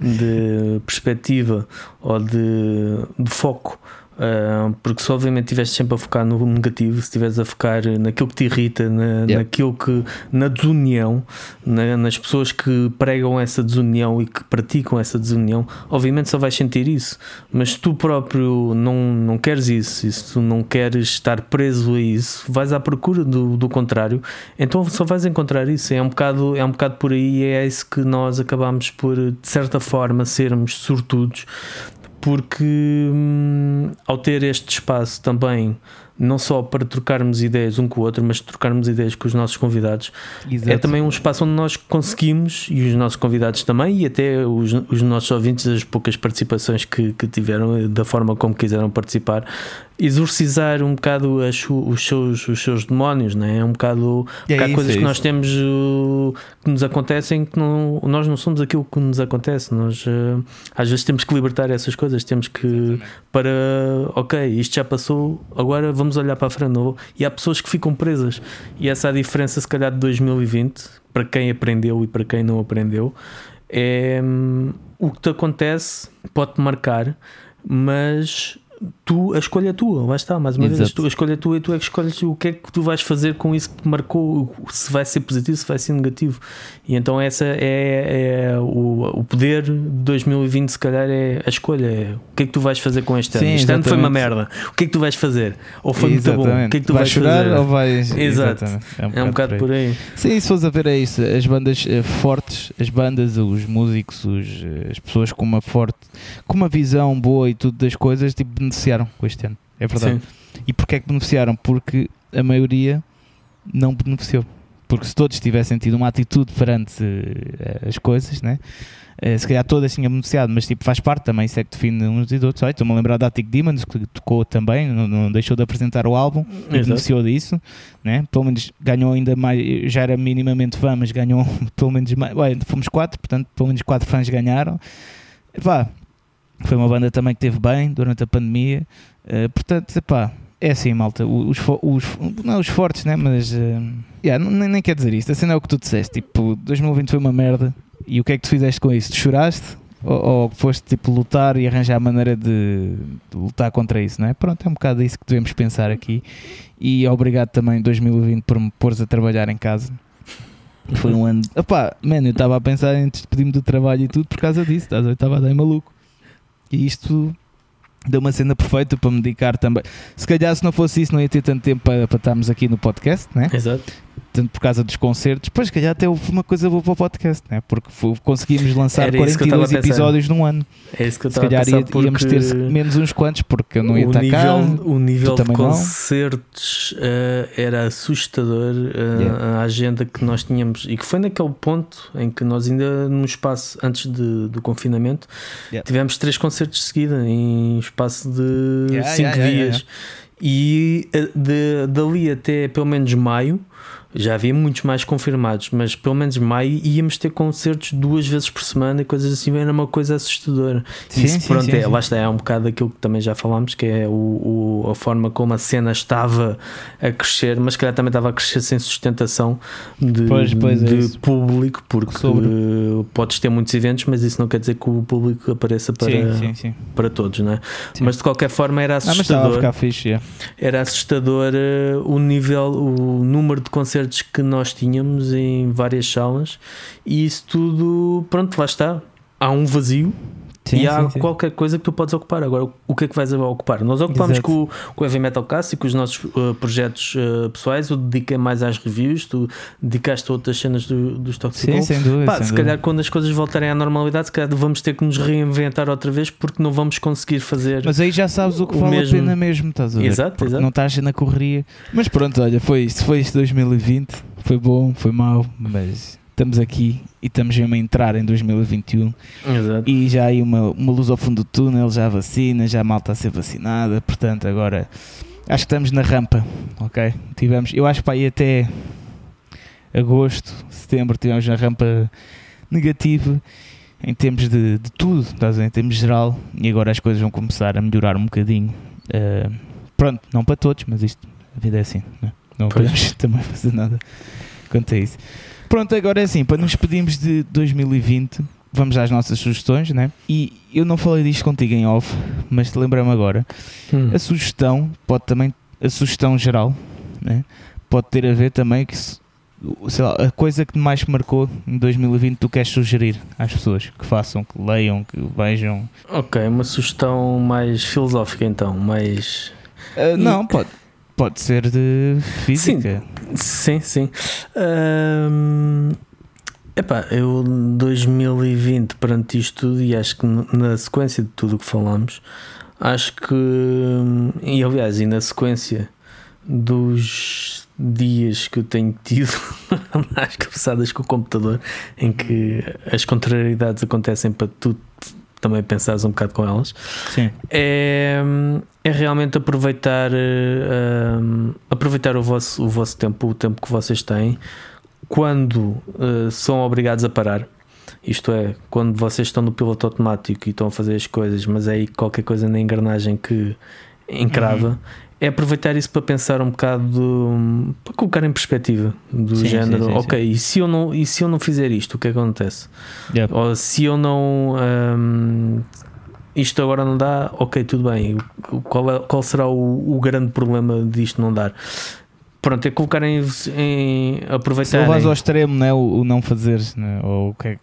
Speaker 1: de perspectiva ou de, de foco Uh, porque se obviamente estiveres sempre a focar no negativo, se estiveres a focar naquilo que te irrita, na, yeah. naquilo que na desunião, na, nas pessoas que pregam essa desunião e que praticam essa desunião, obviamente só vais sentir isso. Mas se tu próprio não, não queres isso, e se tu não queres estar preso a isso, vais à procura do, do contrário, então só vais encontrar isso. É um bocado, é um bocado por aí, e é isso que nós acabamos por, de certa forma, sermos sortudos porque hum, ao ter este espaço também não só para trocarmos ideias um com o outro, mas trocarmos ideias com os nossos convidados. Exato. É também um espaço onde nós conseguimos, e os nossos convidados também, e até os, os nossos ouvintes, as poucas participações que, que tiveram, da forma como quiseram participar, exorcizar um bocado as, os, seus, os seus demónios, né? é um bocado é há coisas é que nós temos uh, que nos acontecem que não, nós não somos aquilo que nos acontece. Nós uh, às vezes temos que libertar essas coisas, temos que Exatamente. para ok, isto já passou, agora vamos olhar para a frente. E há pessoas que ficam presas, e essa é a diferença, se calhar, de 2020 para quem aprendeu e para quem não aprendeu. É hum, o que te acontece pode-te marcar, mas tu, a escolha é tua, lá está, mais uma vez,
Speaker 2: Exato.
Speaker 1: tu, a escolha é tua e tu é que escolhes o que é que tu vais fazer com isso que te marcou, se vai ser positivo, se vai ser negativo. E então essa é, é o, o poder de 2020, se calhar, é a escolha. É o que é que tu vais fazer com este ano?
Speaker 2: Sim,
Speaker 1: este ano foi uma
Speaker 2: exatamente.
Speaker 1: merda. O que é que tu vais fazer? Ou foi muito bom? O que é que tu vais,
Speaker 2: chorar
Speaker 1: fazer?
Speaker 2: ou vais.
Speaker 1: Exato.
Speaker 2: Exatamente.
Speaker 1: É um bocado por aí.
Speaker 2: Sim, se fores a ver é isso. As bandas eh, fortes, as bandas, os músicos, os, eh, as pessoas com uma forte, com uma visão boa e tudo das coisas, tipo, beneficiaram com este ano. É verdade.
Speaker 1: Sim.
Speaker 2: E porquê é que beneficiaram? Porque a maioria não beneficiou. Porque se todos tivessem tido uma atitude perante eh, as coisas, né? Eh, se calhar todas tinham beneficiado, mas tipo, faz parte também, isso é que define uns e outros. Estou-me a lembrar da Attic Demons, que tocou também, não, não deixou de apresentar o álbum, e beneficiou disso, né? pelo menos ganhou ainda mais, já era minimamente fã, mas ganhou pelo menos mais, ué, fomos quatro, portanto, pelo menos quatro fãs ganharam. Epá, foi uma banda também que teve bem durante a pandemia, eh, portanto, epá, é assim, malta, os, os, não os fortes, né? mas eh, yeah, não- nem, nem quer dizer isto, a cena é o que tu disseste, tipo, 2020 foi uma merda, e o que é que tu fizeste com isso? Tu choraste? Ou, ou foste tipo lutar e arranjar maneira de, de lutar contra isso, não é? Pronto, é um bocado isso que devemos pensar aqui. E obrigado também 2020 por me pôres a trabalhar em casa. Foi um ano. Opá, mano, eu estava a pensar em despedir-me do trabalho e tudo por causa disso, estás a estava a dar maluco. E isto deu uma cena perfeita para me dedicar também. Se calhar, se não fosse isso, não ia ter tanto tempo para, para estarmos aqui no podcast, né?
Speaker 1: Exato.
Speaker 2: Tanto por causa dos concertos. Pois, se calhar, até houve uma coisa boa para o podcast, né? Porque conseguimos lançar
Speaker 1: Era isso que eu estava
Speaker 2: 42
Speaker 1: a pensar.
Speaker 2: episódios num ano.
Speaker 1: É isso que eu
Speaker 2: Se
Speaker 1: estava a pensar.
Speaker 2: ia- íamos ter menos uns quantos, porque eu não ia estar cá.
Speaker 1: o nível de concertos eh, era assustador eh,
Speaker 2: Yeah.
Speaker 1: a agenda que nós tínhamos e que foi naquele ponto em que nós ainda no espaço antes de- do confinamento
Speaker 2: Yeah.
Speaker 1: tivemos três concertos de seguida em espaço de
Speaker 2: Yeah,
Speaker 1: cinco
Speaker 2: yeah, yeah,
Speaker 1: dias e eh, de, dali até pelo menos maio já havia muitos mais confirmados, mas pelo menos maio íamos ter concertos duas vezes por semana e coisas assim, era uma coisa assustadora.
Speaker 2: Sim,
Speaker 1: Isso,
Speaker 2: sim,
Speaker 1: pronto,
Speaker 2: sim,
Speaker 1: é,
Speaker 2: sim.
Speaker 1: lá está, é um bocado daquilo que também já falámos, que é o, o- a forma como a cena estava a crescer, mas se calhar também estava a crescer sem sustentação de,
Speaker 2: Pois, pois, é
Speaker 1: de
Speaker 2: isso.
Speaker 1: público, porque
Speaker 2: Sobre.
Speaker 1: podes ter muitos eventos, mas isso não quer dizer que o público apareça para, para todos, não é? Mas de qualquer forma era
Speaker 2: Ah,
Speaker 1: assustador
Speaker 2: ficar fixe, é.
Speaker 1: era assustador eh, o nível, o número de concertos que nós tínhamos em várias salas e isso tudo, pronto, lá está. Há um vazio
Speaker 2: Sim,
Speaker 1: e há
Speaker 2: sim, sim.
Speaker 1: qualquer coisa que tu podes ocupar. Agora, o que é que vais ocupar? Nós ocupamos com, o- com o Heavy Metal e com os nossos eh, projetos eh, pessoais. Eu dediquei mais às reviews, tu dedicaste a outras cenas do, dos Toxic
Speaker 2: Sim, sem dúvida.
Speaker 1: Pá,
Speaker 2: sem
Speaker 1: se
Speaker 2: dúvida.
Speaker 1: calhar quando as coisas voltarem à normalidade, se calhar vamos ter que nos reinventar outra vez porque não vamos conseguir fazer.
Speaker 2: Mas aí já sabes o que
Speaker 1: O
Speaker 2: vale
Speaker 1: mesmo-
Speaker 2: a pena mesmo, estás a ver?
Speaker 1: Exato, exato.
Speaker 2: Não estás na correria. Mas pronto, olha, foi isto. Foi isto 2020. Foi bom, foi mau, mas estamos aqui e estamos mesmo a entrar em 2021
Speaker 1: Exato.
Speaker 2: e já há aí uma, uma luz ao fundo do túnel, já vacina, já a malta a ser vacinada, portanto agora acho que estamos na rampa, ok? Tivemos, eu acho que para aí até agosto, setembro tivemos na rampa negativa em termos de, de tudo, estás em termos geral, e agora as coisas vão começar a melhorar um bocadinho. Uh, pronto, não para todos, mas isto, a vida é assim, não, é? não podemos também fazer nada quanto a isso. Pronto, agora é assim, para nos despedirmos de 2020, vamos às nossas sugestões, né? E eu não falei disto contigo em off, mas te lembrei-me agora.
Speaker 1: Hum.
Speaker 2: A sugestão pode também, a sugestão geral, né? Pode ter a ver também que, se- sei lá, a coisa que mais te marcou em 2020 tu queres sugerir às pessoas que façam, que leiam, que vejam.
Speaker 1: Ok, uma sugestão mais filosófica então, mais.
Speaker 2: Ah, não, pode, pode ser de física.
Speaker 1: Sim, sim. Ahm, epá, eu 2020 perante isto tudo e acho que na sequência de tudo o que falamos, acho que e aliás, e na sequência dos dias que eu tenho tido mais cabeçadas com o computador, em que as contrariedades acontecem para tu também pensares um bocado com elas
Speaker 2: Sim.
Speaker 1: é, é realmente aproveitar eh, um, aproveitar o vosso, o vosso tempo, o tempo que vocês têm quando eh, são obrigados a parar. Isto é, quando vocês estão no piloto automático e estão a fazer as coisas, mas é aí qualquer coisa na engrenagem que encrava,
Speaker 2: Uhum.
Speaker 1: é aproveitar isso para pensar um bocado, para colocar em perspectiva do
Speaker 2: Sim,
Speaker 1: género,
Speaker 2: sim, sim.
Speaker 1: ok, E, se eu não, e se eu não fizer isto, o que é que acontece?
Speaker 2: Yep.
Speaker 1: Ou se eu não. hum, isto agora não dá, ok, tudo bem. Qual, é, qual será o, o grande problema disto não dar? Pronto, é colocar em, em aproveitar.
Speaker 2: Se vais ao extremo, né? o, o não fazer, né? ou o que é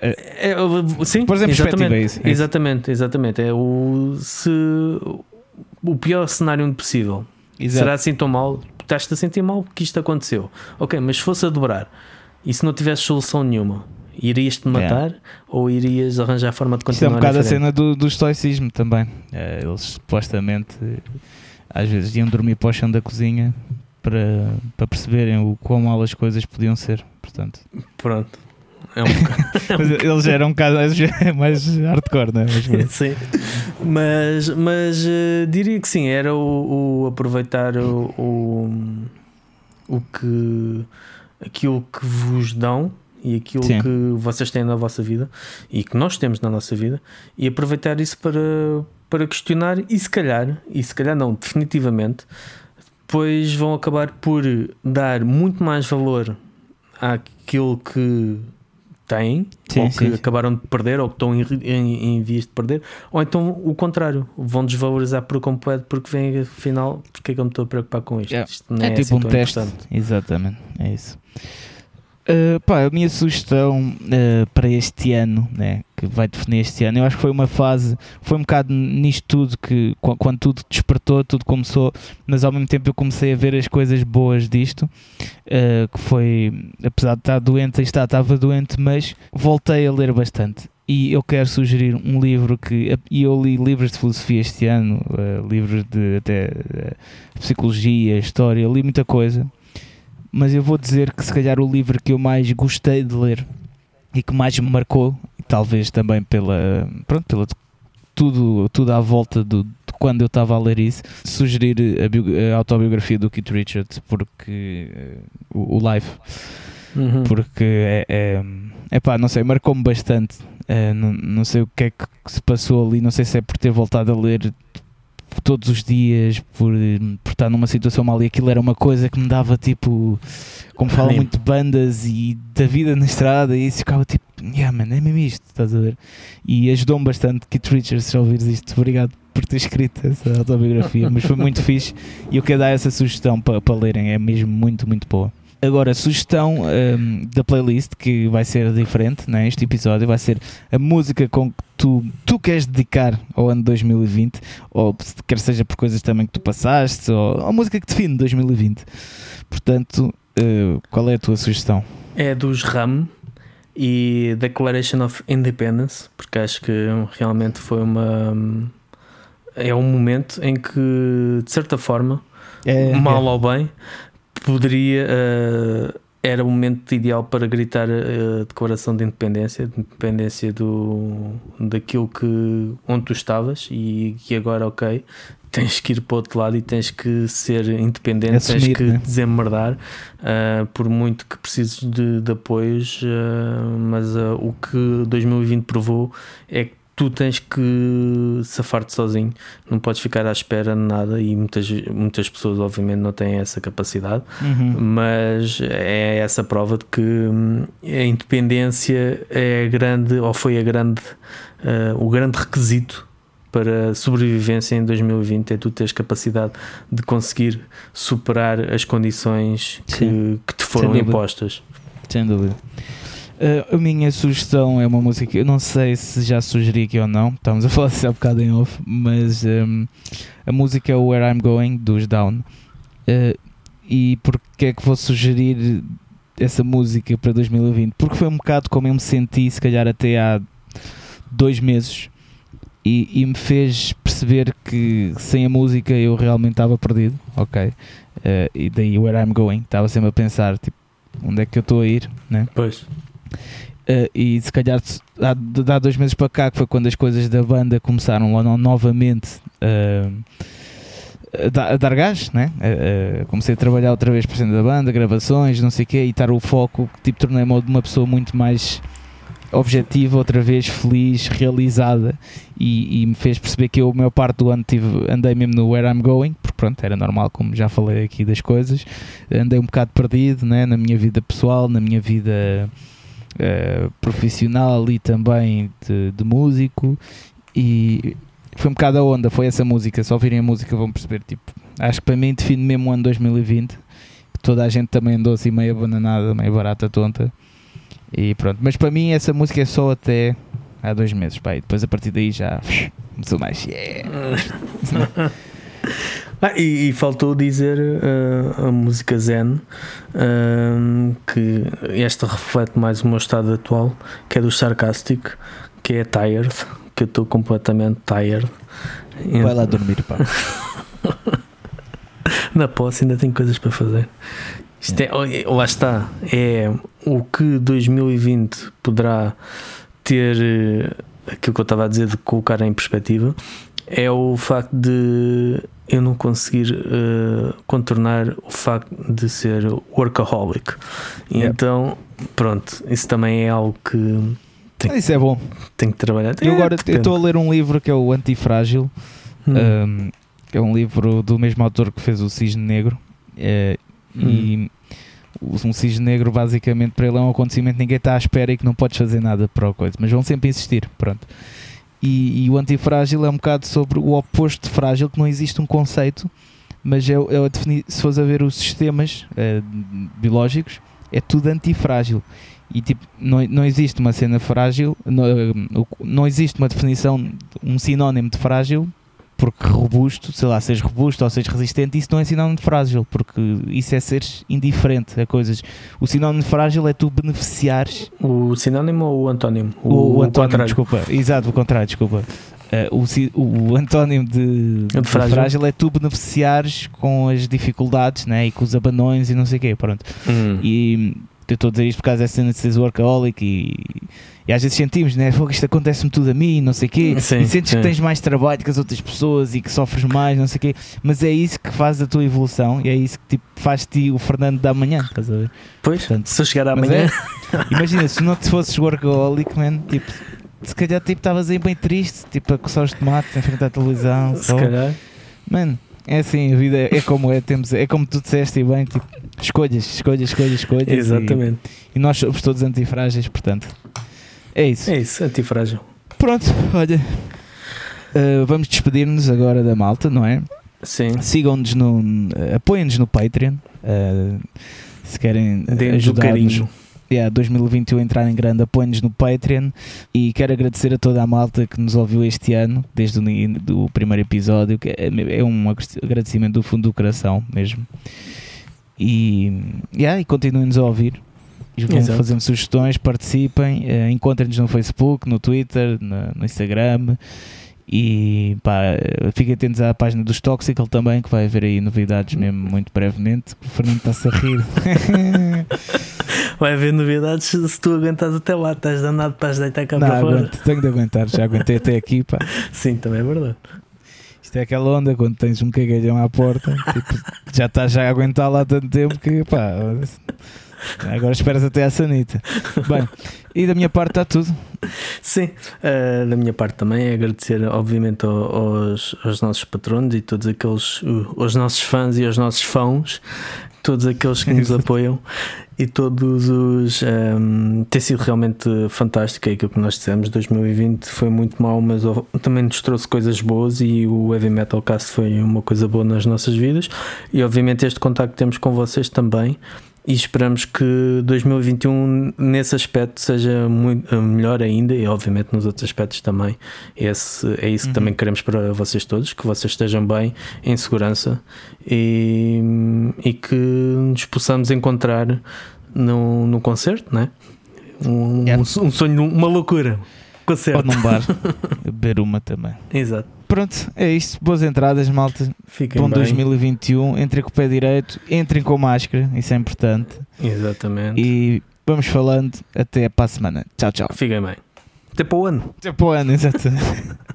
Speaker 1: é, é, sim,
Speaker 2: por exemplo,
Speaker 1: exatamente,
Speaker 2: é isso,
Speaker 1: é exatamente, exatamente. É o, se, o pior cenário possível. Exato. Será assim tão mal? Estás-te a sentir mal porque isto aconteceu. Ok, mas se fosse a dobrar e se não tivesse solução nenhuma, irias-te matar yeah. ou irias arranjar forma de continuar?
Speaker 2: Isto é um bocado a cena do, do estoicismo também. É, eles supostamente às vezes iam dormir para o chão da cozinha para, para perceberem o quão mal as coisas podiam ser. Portanto,
Speaker 1: pronto. É um bocado,
Speaker 2: Eles eram um bocado mais, mais hardcore, não é?
Speaker 1: Mas, sim, mas, mas uh, diria que sim, era o, o aproveitar o, o, o, que aquilo que vos dão e aquilo sim. que vocês têm na vossa vida e que nós temos na nossa vida e aproveitar isso para, para questionar e se calhar, e se calhar não, definitivamente, depois vão acabar por dar muito mais valor àquilo que têm, sim, ou que sim, acabaram de perder, ou que estão em, em, em, vias de perder, ou então o contrário, vão desvalorizar por completo porque vem afinal, porque é que eu me estou a preocupar com isto?
Speaker 2: É,
Speaker 1: isto
Speaker 2: é, é tipo assim um teste, importante. exatamente, é isso. Uh, pá, a minha sugestão uh, para este ano, né, que vai definir este ano, eu acho que foi uma fase, foi um bocado nisto tudo que quando tudo despertou, tudo começou, mas ao mesmo tempo eu comecei a ver as coisas boas disto, uh, que foi, apesar de estar doente, está, estava doente, mas voltei a ler bastante. E eu quero sugerir um livro que. E eu li livros de filosofia este ano, livros de até psicologia, história, li muita coisa mas eu vou dizer que se calhar o livro que eu mais gostei de ler e que mais me marcou, talvez também pela, pronto, pela tudo, tudo à volta do, de quando eu estava a ler isso, sugerir a, a autobiografia do Keith Richards, porque uh, o, o Life, uhum. porque é, é, pá, não sei, marcou-me bastante. Uh, não, não sei o que é que se passou ali, não sei se é por ter voltado a ler todos os dias por, por estar numa situação mal e aquilo era uma coisa que me dava tipo, como falam muito de bandas e da vida na estrada e isso ficava tipo, yeah man, é mesmo isto, estás a ver? E ajudou-me bastante, Keith Richards, se ouvires isto, obrigado por ter escrito essa autobiografia, mas foi muito fixe e eu quero dar essa sugestão para, para lerem, é mesmo muito, muito boa. Agora, sugestão um, da playlist que vai ser diferente, né? este episódio vai ser a música com que tu, tu queres dedicar ao ano 2020, ou quer seja por coisas também que tu passaste, ou a música que define 2020. Portanto, uh, qual é a tua sugestão?
Speaker 1: É dos RAM e Declaration of Independence, porque acho que realmente foi uma. É um momento em que, de certa forma, é, mal é. ou bem, poderia. Uh, era o momento ideal para gritar a declaração de independência, de independência do, daquilo que, onde tu estavas e que agora, ok, tens que ir para o outro lado e tens que ser independente, Assumir, tens que né? desemmerdar, uh, por muito que precises de, de apoios, uh, mas uh, o que 2020 provou é que tu tens que safar-te sozinho, não podes ficar à espera de nada e muitas, muitas pessoas obviamente não têm essa capacidade, uhum. mas é essa prova de que hum, a independência é a grande, ou foi a grande, uh, o grande requisito para sobrevivência em 2020 é tu teres capacidade de conseguir superar as condições que, que te foram impostas.
Speaker 2: Sem dúvida. Uh, a minha sugestão é uma música que eu não sei se já sugeri aqui ou não, estamos a falar disso há bocado em off, mas um, a música é Where I'm Going dos Down. Uh, e porque é que vou sugerir essa música para 2020? Porque foi um bocado como eu me senti, se calhar até há dois meses, e, e me fez perceber que sem a música eu realmente estava perdido, ok? Uh, e daí Where I'm Going, estava sempre a pensar, tipo, onde é que eu estou a ir, né?
Speaker 1: Pois.
Speaker 2: Uh, e se calhar há, há dois meses para cá, que foi quando as coisas da banda começaram novamente uh, a, dar gás, né? Uh, comecei a trabalhar outra vez por cento da banda, gravações, não sei o quê, e estar o foco, tipo, tornei-me uma pessoa muito mais objetiva, outra vez feliz, realizada, e, e, me fez perceber que eu, a maior parte do ano, tive, andei mesmo no Where I'm Going, porque pronto, era normal, como já falei aqui das coisas, andei um bocado perdido, né? Na minha vida pessoal, na minha vida uh, profissional e também de, de, músico E foi um bocado a onda, foi essa música. Se ouvirem a música vão perceber. Tipo, acho que para mim define mesmo o ano 2020. Que toda a gente também andou assim meio abandonada, meio barata, tonta. E pronto. Mas para mim essa música é só até há dois meses. Pá, e depois a partir daí já começou mais. Yeah.
Speaker 1: Ah, e, e, faltou dizer uh, a música Zen, uh, que esta reflete mais o meu estado atual, que é do Sarcastic, que é Tired, que eu estou completamente tired.
Speaker 2: Vai lá dormir, pá.
Speaker 1: Na posse ainda tenho coisas para fazer. Isto é, lá está, é o que 2020 poderá ter, eh, aquilo que eu estava a dizer, de colocar em perspectiva, é o facto de eu não conseguir uh, contornar o facto de ser workaholic. Yeah. então, pronto, isso também é algo que.
Speaker 2: Tem, isso é bom.
Speaker 1: Tenho que trabalhar.
Speaker 2: Eu é, agora estou a ler um livro que é o Antifrágil, hum. um, que é um livro do mesmo autor que fez o Cisne Negro. Uh, hum. E um cisne negro basicamente para ele é um acontecimento que ninguém está à espera e que não podes fazer nada para a coisa, mas vão sempre insistir, pronto. E, e, o antifrágil é um bocado sobre o oposto de frágil, que não existe um conceito, mas é, é definir, se fores a ver os sistemas é, biológicos, é tudo antifrágil. E tipo, não, não existe uma cena frágil, não, não existe uma definição, um sinónimo de frágil porque robusto, sei lá, seres robusto ou seres resistente, isso não é sinónimo de frágil, porque isso é seres indiferente a coisas. O sinónimo de frágil é tu beneficiares.
Speaker 1: O sinónimo ou o antónimo?
Speaker 2: O, o, o antónimo, desculpa. Exato, o contrário, desculpa. Uh, o, o antónimo de, de, frágil. frágil. é tu beneficiares com as dificuldades né, e com os abanões e não sei o quê, pronto. Hum. E eu estou a dizer isto por causa dessa cena de seres workaholic e e às vezes sentimos, né? Fogo, isto acontece-me tudo a mim, não sei o quê. Sim, e sentes sim. que tens mais trabalho que as outras pessoas e que sofres mais, não sei o quê. Mas é isso que faz a tua evolução e é isso que tipo, faz-te o Fernando da manhã, estás a ver?
Speaker 1: Pois, Portanto, se eu chegar amanhã.
Speaker 2: É, imagina, se não te fosses workaholic, man, tipo, se calhar tipo, estavas aí bem triste, tipo, a coçar os tomates em frente à televisão.
Speaker 1: Se só. calhar.
Speaker 2: Mano, é assim, a vida é, é como é, temos, é como tu disseste e bem, tipo, escolhas, escolhas, escolhas, escolhas.
Speaker 1: Exatamente.
Speaker 2: E, e nós somos todos antifrágeis, portanto. É isso.
Speaker 1: É isso, antifrágil.
Speaker 2: Pronto, olha. Uh, vamos despedir-nos agora da malta, não é?
Speaker 1: Sim.
Speaker 2: Sigam-nos no. Uh, Apoiem-nos no Patreon. Uh, se querem ajudar-nos. Yeah, 2021 entrar em grande, apoiem-nos no Patreon e quero agradecer a toda a malta que nos ouviu este ano, desde o do primeiro episódio, que é, é um agradecimento do fundo do coração mesmo. E, yeah, e continuem-nos a ouvir vão fazendo sugestões, participem, uh, encontrem-nos no Facebook, no Twitter, no, no Instagram e pá, fiquem atentos à página dos Toxical também, que vai haver aí novidades mesmo muito brevemente. O Fernando está-se a rir.
Speaker 1: vai haver novidades se tu aguentas até lá, estás danado para deitar cá Não, para
Speaker 2: aguento, fora. Tenho de aguentar, já aguentei até aqui. Pá.
Speaker 1: Sim, também é verdade.
Speaker 2: Isto é aquela onda quando tens um cagalhão à porta, tipo, já estás já a aguentar lá tanto tempo que pá, Agora esperas até a sanita. Bem, e da minha parte está tudo.
Speaker 1: Sim, uh, da minha parte também é agradecer, obviamente, aos, aos nossos patronos e todos aqueles, os nossos fãs e aos nossos fãs, todos aqueles que nos apoiam e todos os. Um, ehm, tem sido realmente fantástico. É aquilo que nós dissemos. 2020 foi muito mau, mas também nos trouxe coisas boas. E o Heavy Metal Cast foi uma coisa boa nas nossas vidas. E obviamente, este contacto que temos com vocês também e esperamos que 2021 nesse aspecto seja muito, melhor ainda e obviamente nos outros aspectos também Esse, é isso que uhum. também queremos para vocês todos que vocês estejam bem em segurança e, e que nos possamos encontrar no, no concerto né? um, yeah. um, um sonho, uma loucura concerto.
Speaker 2: ou num bar beber uma também
Speaker 1: exato
Speaker 2: pronto, é isto. Boas entradas, malta.
Speaker 1: Fiquem Bom
Speaker 2: bem. 2021. Entrem com o pé direito, entrem com máscara, isso é importante.
Speaker 1: Exatamente.
Speaker 2: E vamos falando. Até para a semana. Tchau, tchau.
Speaker 1: Fiquem bem. Até para o ano.
Speaker 2: Até para o ano, exatamente.